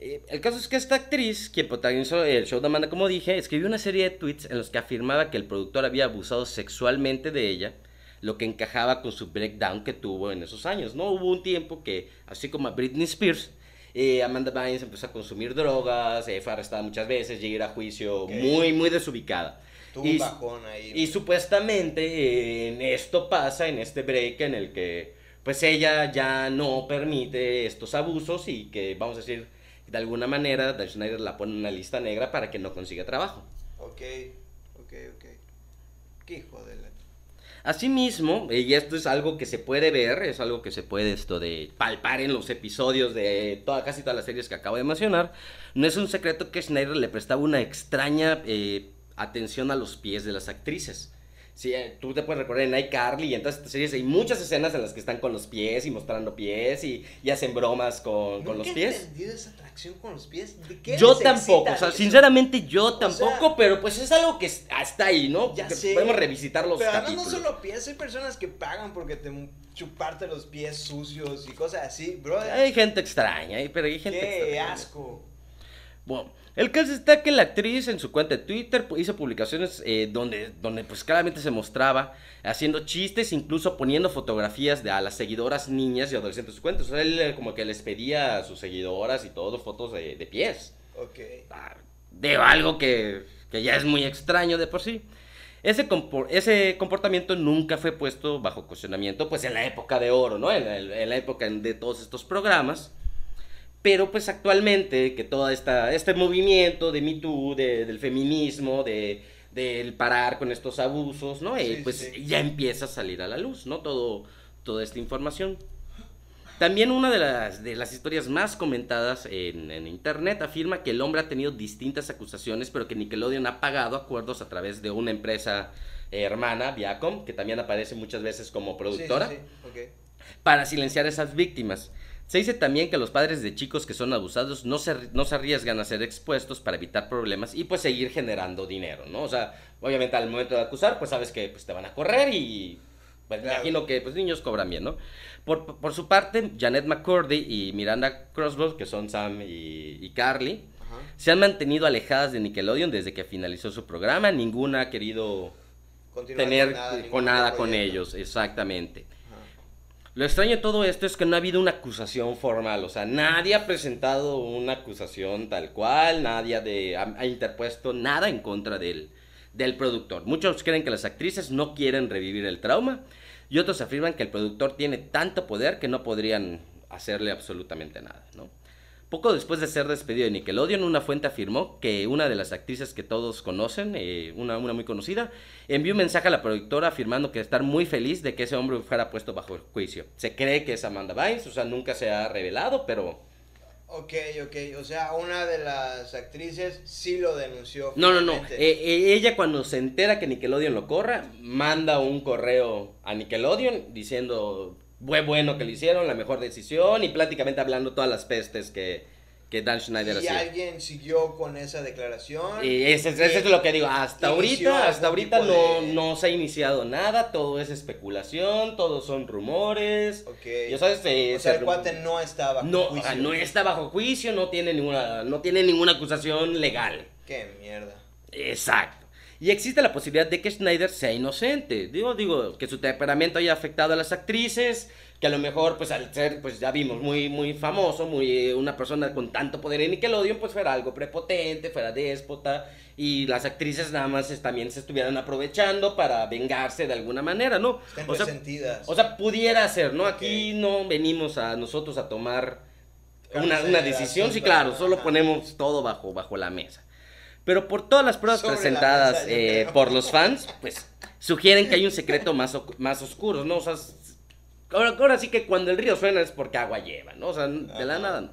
[SPEAKER 1] Eh, el caso es que esta actriz, quien protagonizó el show de Amanda, como dije, escribió una serie de tweets en los que afirmaba que el productor había abusado sexualmente de ella, lo que encajaba con su breakdown que tuvo en esos años. No hubo un tiempo que, así como a Britney Spears, eh, Amanda Bynes empezó a consumir drogas, eh, fue arrestada muchas veces, llegó a juicio
[SPEAKER 2] Ok.
[SPEAKER 1] muy, muy desubicada.
[SPEAKER 2] Tuvo
[SPEAKER 1] Y-
[SPEAKER 2] un bajón ahí.
[SPEAKER 1] y supuestamente eh, en esto pasa, en este break en el que pues ella ya no permite estos abusos y que vamos a decir de alguna manera Dan Schneider la pone en una lista negra para que no consiga trabajo.
[SPEAKER 2] Ok, ok, ok. Qué hijo de la...
[SPEAKER 1] Asimismo, eh, y esto es algo que se puede ver, es algo que se puede esto de palpar en los episodios de toda, casi todas las series que acabo de mencionar, no es un secreto que Schneider le prestaba una extraña eh, atención a los pies de las actrices. Sí, eh, tú te puedes recordar en iCarly y en todas estas series hay muchas escenas en las que están con los pies y mostrando pies y, y hacen bromas con, con los pies.
[SPEAKER 2] entendido esa atracción con los pies. ¿De qué
[SPEAKER 1] Yo tampoco, o sea,
[SPEAKER 2] eso?
[SPEAKER 1] sinceramente yo
[SPEAKER 2] sea,
[SPEAKER 1] tampoco, pero pues es algo que está ahí, ¿no?
[SPEAKER 2] Ya sé.
[SPEAKER 1] podemos revisitar los
[SPEAKER 2] Pero
[SPEAKER 1] capítulos.
[SPEAKER 2] no solo pies, hay personas que pagan porque te chuparte los pies sucios y cosas así, brother.
[SPEAKER 1] Hay gente extraña, pero hay gente
[SPEAKER 2] qué
[SPEAKER 1] extraña.
[SPEAKER 2] asco.
[SPEAKER 1] Bueno, el caso está que la actriz en su cuenta de Twitter hizo publicaciones eh, donde, donde pues claramente se mostraba haciendo chistes, incluso poniendo fotografías de a las seguidoras niñas y adolescentes de su cuenta. O sea, él eh, como que les pedía a sus seguidoras y todo fotos de, de pies.
[SPEAKER 2] Ok.
[SPEAKER 1] Ah, De algo que, que ya es muy extraño de por sí. Ese, compor- ese comportamiento nunca fue puesto bajo cuestionamiento, pues en la época de oro, ¿no? En la época de todos estos programas. Pero pues actualmente que todo esta, este movimiento de Me Too, de- del feminismo, de, del parar con estos abusos, ¿no? Eh, pues
[SPEAKER 2] sí.
[SPEAKER 1] ya empieza a salir a la luz, ¿no? Todo, toda esta información. También una de las, de las historias más comentadas en, en internet afirma que el hombre ha tenido distintas acusaciones, pero que Nickelodeon ha pagado acuerdos a través de una empresa eh, hermana, Viacom, que también aparece muchas veces como productora
[SPEAKER 2] Sí, sí, sí. Ok.
[SPEAKER 1] para silenciar a esas víctimas. Se dice también que los padres de chicos que son abusados no se, no se arriesgan a ser expuestos para evitar problemas y pues seguir generando dinero, ¿no? O sea, obviamente al momento de acusar, pues sabes que pues, te van a correr y pues
[SPEAKER 2] Claro.
[SPEAKER 1] imagino que pues niños cobran bien, ¿no? Por, por su parte, Janet McCurdy y Miranda Crossbow, que son Sam y, y Carly,
[SPEAKER 2] Ajá.
[SPEAKER 1] se han mantenido alejadas de Nickelodeon desde que finalizó su programa. Ninguna ha querido
[SPEAKER 2] Continuar
[SPEAKER 1] tener
[SPEAKER 2] nada,
[SPEAKER 1] con nada con ellos, exactamente. Lo extraño de todo esto es que no ha habido una acusación formal, o sea, nadie ha presentado una acusación tal cual, nadie ha interpuesto nada en contra del, del productor. Muchos creen que las actrices no quieren revivir el trauma y otros afirman que el productor tiene tanto poder que no podrían hacerle absolutamente nada, ¿no? Poco después de ser despedido de Nickelodeon, una fuente afirmó que una de las actrices que todos conocen, eh, una, una muy conocida, envió un mensaje a la productora afirmando que estar muy feliz de que ese hombre fuera puesto bajo juicio. Se cree que es Amanda Bynes, o sea, nunca se ha revelado, pero...
[SPEAKER 2] Ok, ok, o sea, una de las actrices sí lo denunció.
[SPEAKER 1] No, no, no. Eh, eh, ella cuando se entera que Nickelodeon lo corra, manda un correo a Nickelodeon diciendo, fue bueno que lo hicieron, la mejor decisión, y prácticamente hablando todas las pestes que, que Dan Schneider
[SPEAKER 2] y
[SPEAKER 1] hacía.
[SPEAKER 2] alguien siguió con esa declaración.
[SPEAKER 1] Y ese, es- lo que digo, hasta ahorita, hasta ahorita no,
[SPEAKER 2] de-
[SPEAKER 1] no se ha iniciado nada, todo es especulación, todos son rumores.
[SPEAKER 2] Ok.
[SPEAKER 1] Ya sabes, eh,
[SPEAKER 2] o sea,
[SPEAKER 1] se
[SPEAKER 2] el cuate no estaba bajo
[SPEAKER 1] no,
[SPEAKER 2] juicio.
[SPEAKER 1] ah, no está bajo juicio, no tiene ninguna, no tiene ninguna acusación legal.
[SPEAKER 2] Qué mierda.
[SPEAKER 1] Exacto. Y existe la posibilidad de que Schneider sea inocente. Digo, digo, que su temperamento haya afectado a las actrices, que a lo mejor, pues al ser, pues ya vimos, muy, muy famoso, muy, eh, una persona con tanto poder en Nickelodeon, pues fuera algo prepotente, fuera déspota, y las actrices nada más es- también se estuvieran aprovechando para vengarse de alguna manera, ¿no?
[SPEAKER 2] Estén
[SPEAKER 1] O sea, o sea, pudiera ser, ¿no? Aquí no venimos a nosotros a tomar una, una decisión, sí, claro, solo ponemos todo bajo, bajo la mesa. Pero por todas las pruebas
[SPEAKER 2] Sobre
[SPEAKER 1] presentadas
[SPEAKER 2] mesa,
[SPEAKER 1] eh, por los fans, pues sugieren que hay un secreto más, más oscuro, ¿no? O sea, ahora, ahora sí que cuando el río suena es porque agua lleva, ¿no? O sea, de la nada. no.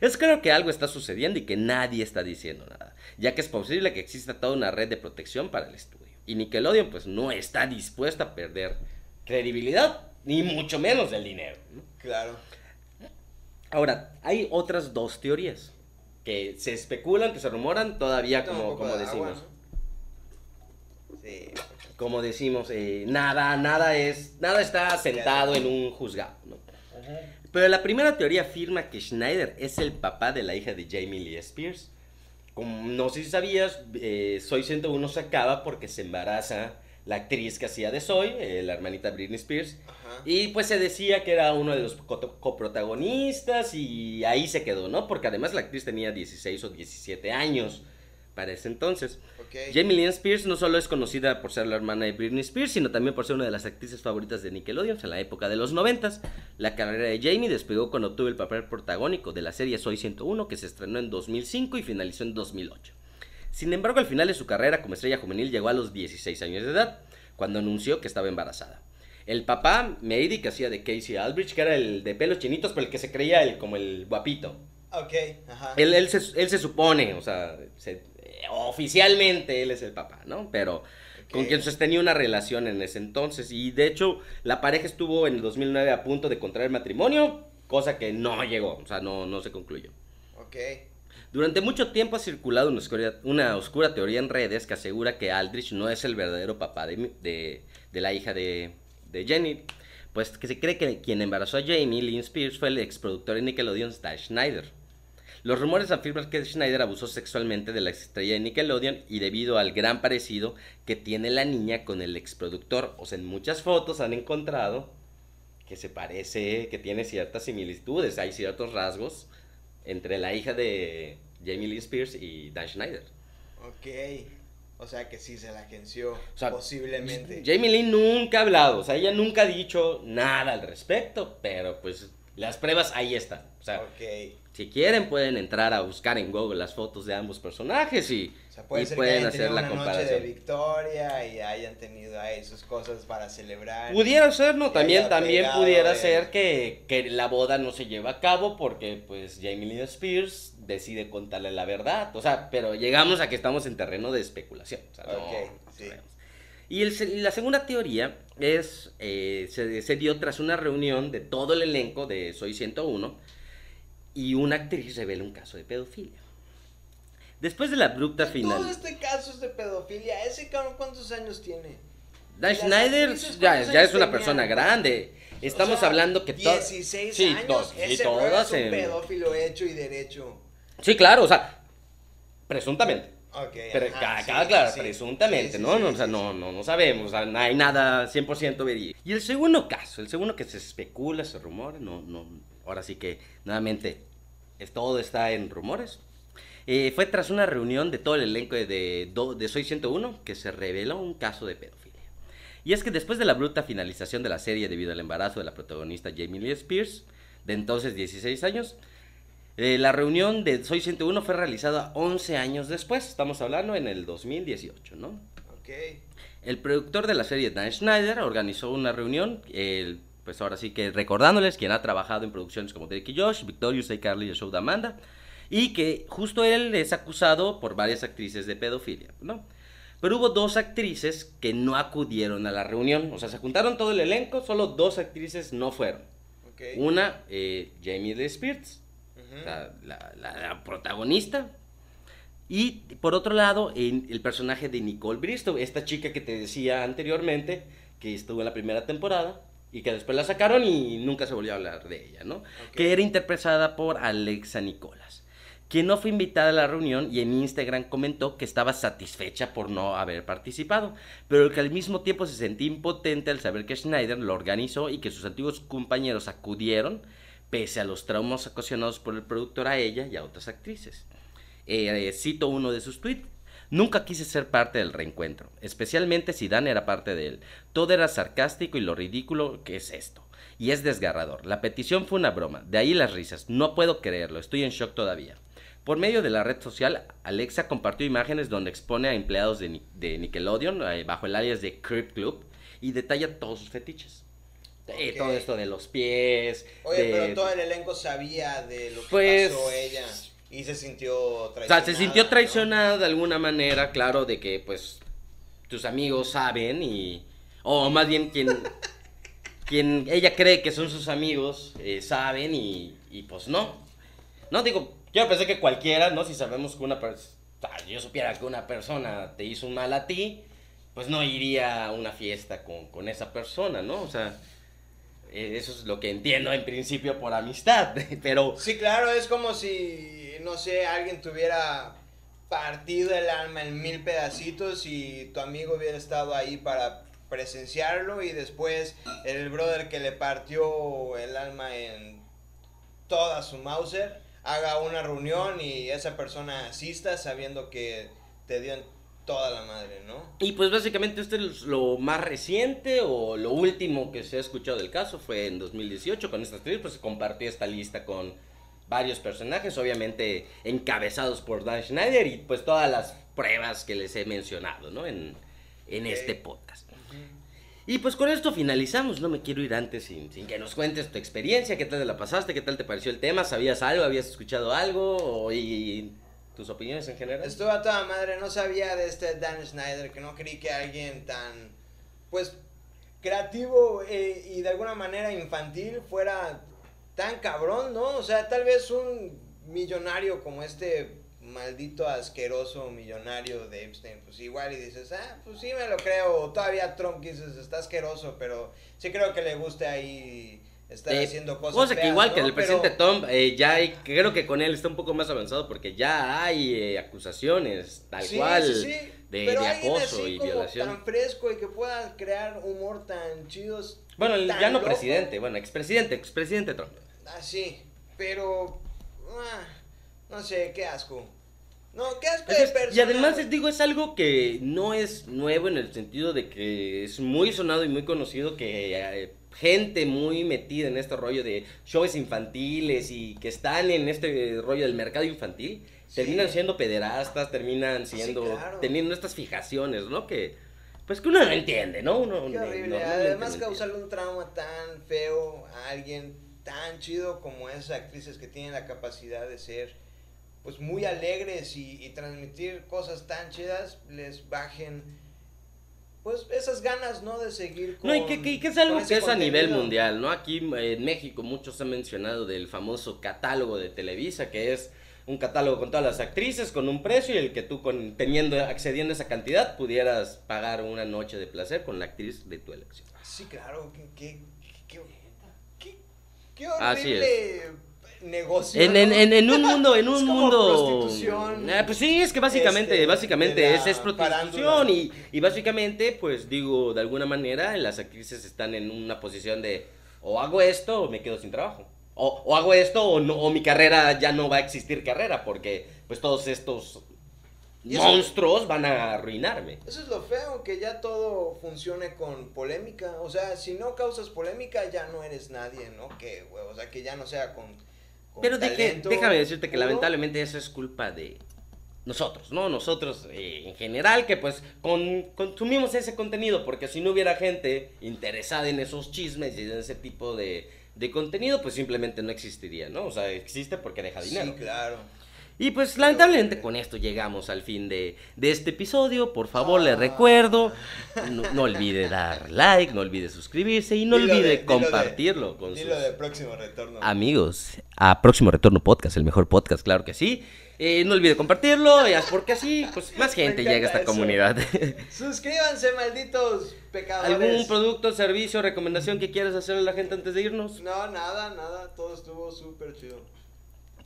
[SPEAKER 1] Es claro que algo está sucediendo y que nadie está diciendo nada, ya que es posible que exista toda una red de protección para el estudio. Y Nickelodeon pues no está dispuesta a perder credibilidad, ni mucho menos el dinero. ¿no?
[SPEAKER 2] Claro.
[SPEAKER 1] Ahora, hay otras dos teorías que se especulan, que se rumoran todavía como, como
[SPEAKER 2] de agua,
[SPEAKER 1] decimos.
[SPEAKER 2] ¿no? Sí.
[SPEAKER 1] Como decimos, eh, nada, nada es, nada está sentado en un juzgado, ¿no? Pero la primera teoría afirma que Schneider es el papá de la hija de Jamie Lee Spears. Como no sé si sabías, eh, Soy 101 se acaba porque se embaraza la actriz que hacía de Soy, eh, la hermanita Britney Spears.
[SPEAKER 2] Ajá.
[SPEAKER 1] Y pues se decía que era uno de los co- coprotagonistas y ahí se quedó, ¿no? Porque además la actriz tenía 16 o 17 años para ese entonces. Jamie Lee Spears no solo es conocida por ser la hermana de Britney Spears, sino también por ser una de las actrices favoritas de Nickelodeon en la época de los 90. La carrera de Jamie despegó cuando obtuvo el papel protagónico de la serie Soy 101, que se estrenó en 2005 y finalizó en 2008. Sin embargo, al final de su carrera como estrella juvenil llegó a los 16 años de edad, cuando anunció que estaba embarazada. El papá, Mady, que hacía de Casey Aldrich, que era el de pelos chinitos, pero el que se creía el, como el guapito.
[SPEAKER 2] Ok, ajá.
[SPEAKER 1] Él, él, se, él se supone, o sea, se- eh, oficialmente él es el papá, ¿no? Pero con quien sostenía una relación en ese entonces. Y de hecho, la pareja estuvo en el 2009 a punto de contraer matrimonio, cosa que no llegó, o sea, no, no se concluyó.
[SPEAKER 2] Ok.
[SPEAKER 1] Durante mucho tiempo ha circulado una oscura, teoría en redes que asegura que Aldrich no es el verdadero papá de, la hija de, de Jenny, pues que se cree que quien embarazó a Jamie Lynn Spears fue el exproductor de Nickelodeon, Stan Schneider. Los rumores afirman que Schneider abusó sexualmente de la estrella de Nickelodeon y debido al gran parecido que tiene la niña con el exproductor, o sea, en muchas fotos han encontrado que se parece, que tiene ciertas similitudes, hay ciertos rasgos entre la hija de Jamie Lee Spears y Dan Schneider.
[SPEAKER 2] Ok. O sea que sí se la agenció.
[SPEAKER 1] O sea,
[SPEAKER 2] posiblemente.
[SPEAKER 1] Jamie Lee nunca ha hablado, o sea, ella nunca ha dicho nada al respecto, pero pues las pruebas ahí están. O sea,
[SPEAKER 2] Ok.
[SPEAKER 1] si quieren pueden entrar a buscar en Google las fotos de ambos personajes y,
[SPEAKER 2] sea, puede
[SPEAKER 1] y
[SPEAKER 2] ser que
[SPEAKER 1] pueden
[SPEAKER 2] hayan
[SPEAKER 1] hacer
[SPEAKER 2] tenido
[SPEAKER 1] la
[SPEAKER 2] una noche de
[SPEAKER 1] comparación.
[SPEAKER 2] victoria y hayan tenido ahí sus cosas para celebrar.
[SPEAKER 1] Pudiera ser, ¿no?
[SPEAKER 2] Que
[SPEAKER 1] También, también pudiera
[SPEAKER 2] de-
[SPEAKER 1] ser que, que la boda no se lleva a cabo porque pues Jamie Lee Spears decide contarle la verdad. O sea, pero llegamos a que estamos en terreno de especulación. O sea, no
[SPEAKER 2] sí.
[SPEAKER 1] Y el la segunda teoría es, eh, se, se dio tras una reunión de todo el elenco de Soy 101 y una actriz revela un caso de pedofilia. Después de la abrupta final...
[SPEAKER 2] Todo este caso es de pedofilia. ¿Ese cabrón cuántos años tiene?
[SPEAKER 1] Dan Schneider ya,
[SPEAKER 2] ¿cuántos
[SPEAKER 1] ya es una
[SPEAKER 2] tenían?
[SPEAKER 1] persona grande. Estamos
[SPEAKER 2] O sea,
[SPEAKER 1] hablando que to-
[SPEAKER 2] 16
[SPEAKER 1] sí,
[SPEAKER 2] años.
[SPEAKER 1] sí,
[SPEAKER 2] Ese es un
[SPEAKER 1] en-
[SPEAKER 2] pedófilo hecho y derecho.
[SPEAKER 1] Sí, claro, o sea, presuntamente.
[SPEAKER 2] Ok.
[SPEAKER 1] Pero
[SPEAKER 2] ajá, sí,
[SPEAKER 1] cada claro,
[SPEAKER 2] sí.
[SPEAKER 1] presuntamente,
[SPEAKER 2] Sí,
[SPEAKER 1] ¿no? no, o sea, no, no, no sabemos, o sea, no hay nada 100% verídico. Y el segundo caso, el segundo que se especula, se rumora, no, no, ahora sí que, nuevamente, es, todo está en rumores. Eh, fue tras una reunión de todo el elenco de, de, de Soy 101 que se reveló un caso de pedofilia. Y es que después de la bruta finalización de la serie debido al embarazo de la protagonista Jamie Lee Spears, de entonces 16 años, Eh, la reunión de Soy 101 fue realizada 11 años después, estamos hablando en el 2018, ¿no?
[SPEAKER 2] Ok.
[SPEAKER 1] El productor de la serie, Dan Schneider, organizó una reunión, el- pues ahora sí que recordándoles quien ha trabajado en producciones como Drake y Josh, Victorious, Carly y el show de Amanda, y que justo él es acusado por varias actrices de pedofilia, ¿no? Pero hubo dos actrices que no acudieron a la reunión, o sea, se juntaron todo el elenco, solo dos actrices no fueron. Una, eh, Jamie Lee Spears,
[SPEAKER 2] Ujú.
[SPEAKER 1] la, la- la- la protagonista. Y por otro lado, en el personaje de Nicole Bristow, esta chica que te decía anteriormente, que estuvo en la primera temporada y que después la sacaron y nunca se volvió a hablar de ella, ¿no? Que era interpretada por Alexa Nicolas, quien no fue invitada a la reunión y en Instagram comentó que estaba satisfecha por no haber participado, pero que al mismo tiempo se sentía impotente al saber que Schneider lo organizó y que sus antiguos compañeros acudieron pese a los traumas ocasionados por el productor a ella y a otras actrices. Eh, eh, cito uno de sus tweets. Nunca quise ser parte del reencuentro, especialmente si Dan era parte de él. Todo era sarcástico y lo ridículo que es esto. Y es desgarrador. La petición fue una broma, de ahí las risas. No puedo creerlo, estoy en shock todavía. Por medio de la red social, Alexa compartió imágenes donde expone a empleados de, Ni- de Nickelodeon eh, bajo el alias de Crip Club y detalla todos sus fetiches. Eh, todo esto de los pies.
[SPEAKER 2] Oye,
[SPEAKER 1] de-
[SPEAKER 2] pero todo el elenco sabía de lo que
[SPEAKER 1] Pues-
[SPEAKER 2] pasó ella y se sintió
[SPEAKER 1] O
[SPEAKER 2] traicionada.
[SPEAKER 1] sea, se sintió
[SPEAKER 2] ¿no?
[SPEAKER 1] traicionada de alguna manera, claro, de que pues tus amigos saben y... O más bien quien, quien ella cree que son sus amigos eh, saben y, y pues no. No, digo, yo pensé que cualquiera, ¿no? Si sabemos que una persona... yo supiera que una persona te hizo mal a ti, pues no iría a una fiesta con, con esa persona, ¿no? O sea, eh, eso es lo que entiendo en principio por amistad, pero...
[SPEAKER 2] Sí, claro, es como si, no sé, alguien tuviera partido el alma en mil pedacitos y tu amigo hubiera estado ahí para presenciarlo y después el brother que le partió el alma en toda su Mauser haga una reunión y esa persona asista sabiendo que te dio en toda la madre, ¿no?
[SPEAKER 1] Y pues básicamente este es lo más reciente o lo último que se ha escuchado del caso fue en 2018 con esta actriz, pues se compartió esta lista con varios personajes, obviamente encabezados por Dan Schneider y pues todas las pruebas que les he mencionado, ¿no? En, en este podcast. Y pues con esto finalizamos, no me quiero ir antes sin, que nos cuentes tu experiencia, qué tal te la pasaste, qué tal te pareció el tema, sabías algo, habías escuchado algo o, y tus opiniones en general.
[SPEAKER 2] Estuvo a toda madre, no sabía de este Dan Schneider, que no creí que alguien tan, pues, creativo eh, y de alguna manera infantil fuera tan cabrón, ¿no? O sea, tal vez un millonario como este maldito asqueroso millonario de Epstein, pues igual y dices, ah, pues sí me lo creo, todavía Trump dices, está asqueroso, pero sí creo que le guste ahí estar
[SPEAKER 1] Eh,
[SPEAKER 2] haciendo cosas
[SPEAKER 1] Cosa que igual
[SPEAKER 2] ¿no?
[SPEAKER 1] que el
[SPEAKER 2] Pero-
[SPEAKER 1] presidente Trump, eh, ya hay, creo que con él está un poco más avanzado porque ya hay eh, acusaciones tal
[SPEAKER 2] Sí,
[SPEAKER 1] cual
[SPEAKER 2] sí, sí.
[SPEAKER 1] de,
[SPEAKER 2] Pero
[SPEAKER 1] acoso
[SPEAKER 2] así
[SPEAKER 1] y
[SPEAKER 2] como
[SPEAKER 1] violación.
[SPEAKER 2] tan fresco y que pueda crear humor tan chidos.
[SPEAKER 1] Bueno,
[SPEAKER 2] tan
[SPEAKER 1] ya no
[SPEAKER 2] loco.
[SPEAKER 1] presidente, bueno, expresidente, expresidente Trump.
[SPEAKER 2] Ah, sí, pero ah, no sé, qué asco. No, qué asco de
[SPEAKER 1] Entonces,
[SPEAKER 2] persona.
[SPEAKER 1] y además les digo, es algo que no es nuevo en el sentido de que es muy sonado y muy conocido que eh, gente muy metida en este rollo de shows infantiles y que están en este rollo del mercado infantil,
[SPEAKER 2] Sí.
[SPEAKER 1] terminan siendo pederastas, terminan
[SPEAKER 2] Sí,
[SPEAKER 1] siendo,
[SPEAKER 2] claro.
[SPEAKER 1] teniendo estas fijaciones, ¿no? Que, pues que uno no entiende, ¿no? Uno
[SPEAKER 2] Qué
[SPEAKER 1] no-
[SPEAKER 2] horrible. Además,
[SPEAKER 1] no
[SPEAKER 2] causarle un trauma tan feo a alguien tan chido como esas actrices que tienen la capacidad de ser pues muy alegres y, y transmitir cosas tan chidas, les bajen pues esas ganas, ¿no? De seguir con
[SPEAKER 1] No, y que, que- que es algo que es a nivel mundial, ¿no? Aquí en México muchos han mencionado del famoso catálogo de Televisa, que es un catálogo con todas las actrices, con un precio, y el que tú con, teniendo, accediendo a esa cantidad, pudieras pagar una noche de placer con la actriz de tu elección.
[SPEAKER 2] Sí, claro, qué, qué, qué, qué, qué
[SPEAKER 1] Así
[SPEAKER 2] horrible negocio.
[SPEAKER 1] En, en,
[SPEAKER 2] ¿no?
[SPEAKER 1] en, en un mundo, en un
[SPEAKER 2] Es como
[SPEAKER 1] mundo.
[SPEAKER 2] prostitución,
[SPEAKER 1] Ah, pues sí, es que básicamente,
[SPEAKER 2] este,
[SPEAKER 1] básicamente es, es prostitución y, y básicamente, pues digo, de alguna manera las actrices están en una posición de o hago esto o me quedo sin trabajo. O, o hago esto o, no, o mi carrera ya no va a existir carrera porque pues todos estos monstruos van a arruinarme.
[SPEAKER 2] Eso es lo feo, que ya todo funcione con polémica. O sea, si no causas polémica, ya no eres nadie, ¿no? Que, güey, o sea, que ya no sea con
[SPEAKER 1] Pero deje-
[SPEAKER 2] talento
[SPEAKER 1] déjame decirte que lamentablemente eso es culpa de nosotros, ¿no? Nosotros eh, en general que pues con- consumimos ese contenido, porque si no hubiera gente interesada en esos chismes y en ese tipo de, de contenido, pues simplemente no existiría, ¿no? O sea, existe porque deja dinero.
[SPEAKER 2] Sí, claro.
[SPEAKER 1] Y pues lamentablemente con esto llegamos al fin de, de este episodio. Por favor, le
[SPEAKER 2] Ah.
[SPEAKER 1] recuerdo, no, no olvide dar like, no olvide suscribirse y no
[SPEAKER 2] Dilo
[SPEAKER 1] olvide
[SPEAKER 2] de- dilo de-
[SPEAKER 1] compartirlo con sus
[SPEAKER 2] de próximo retorno.
[SPEAKER 1] amigos. A próximo retorno podcast, el mejor podcast, claro que sí. Eh, no olvide compartirlo, porque así pues más gente llega a esta
[SPEAKER 2] eso.
[SPEAKER 1] comunidad.
[SPEAKER 2] Suscríbanse, malditos pecadores.
[SPEAKER 1] ¿Algún producto, servicio, recomendación que quieras hacerle a la gente antes de irnos?
[SPEAKER 2] No, nada, nada. Todo estuvo súper chido.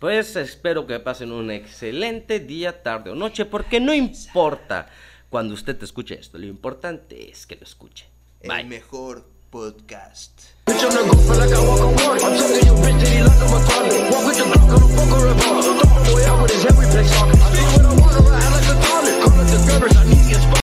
[SPEAKER 1] Pues espero que pasen un excelente día, tarde o noche, porque no importa cuando usted te escuche esto, lo importante es que lo escuche. Bye.
[SPEAKER 2] El mejor podcast.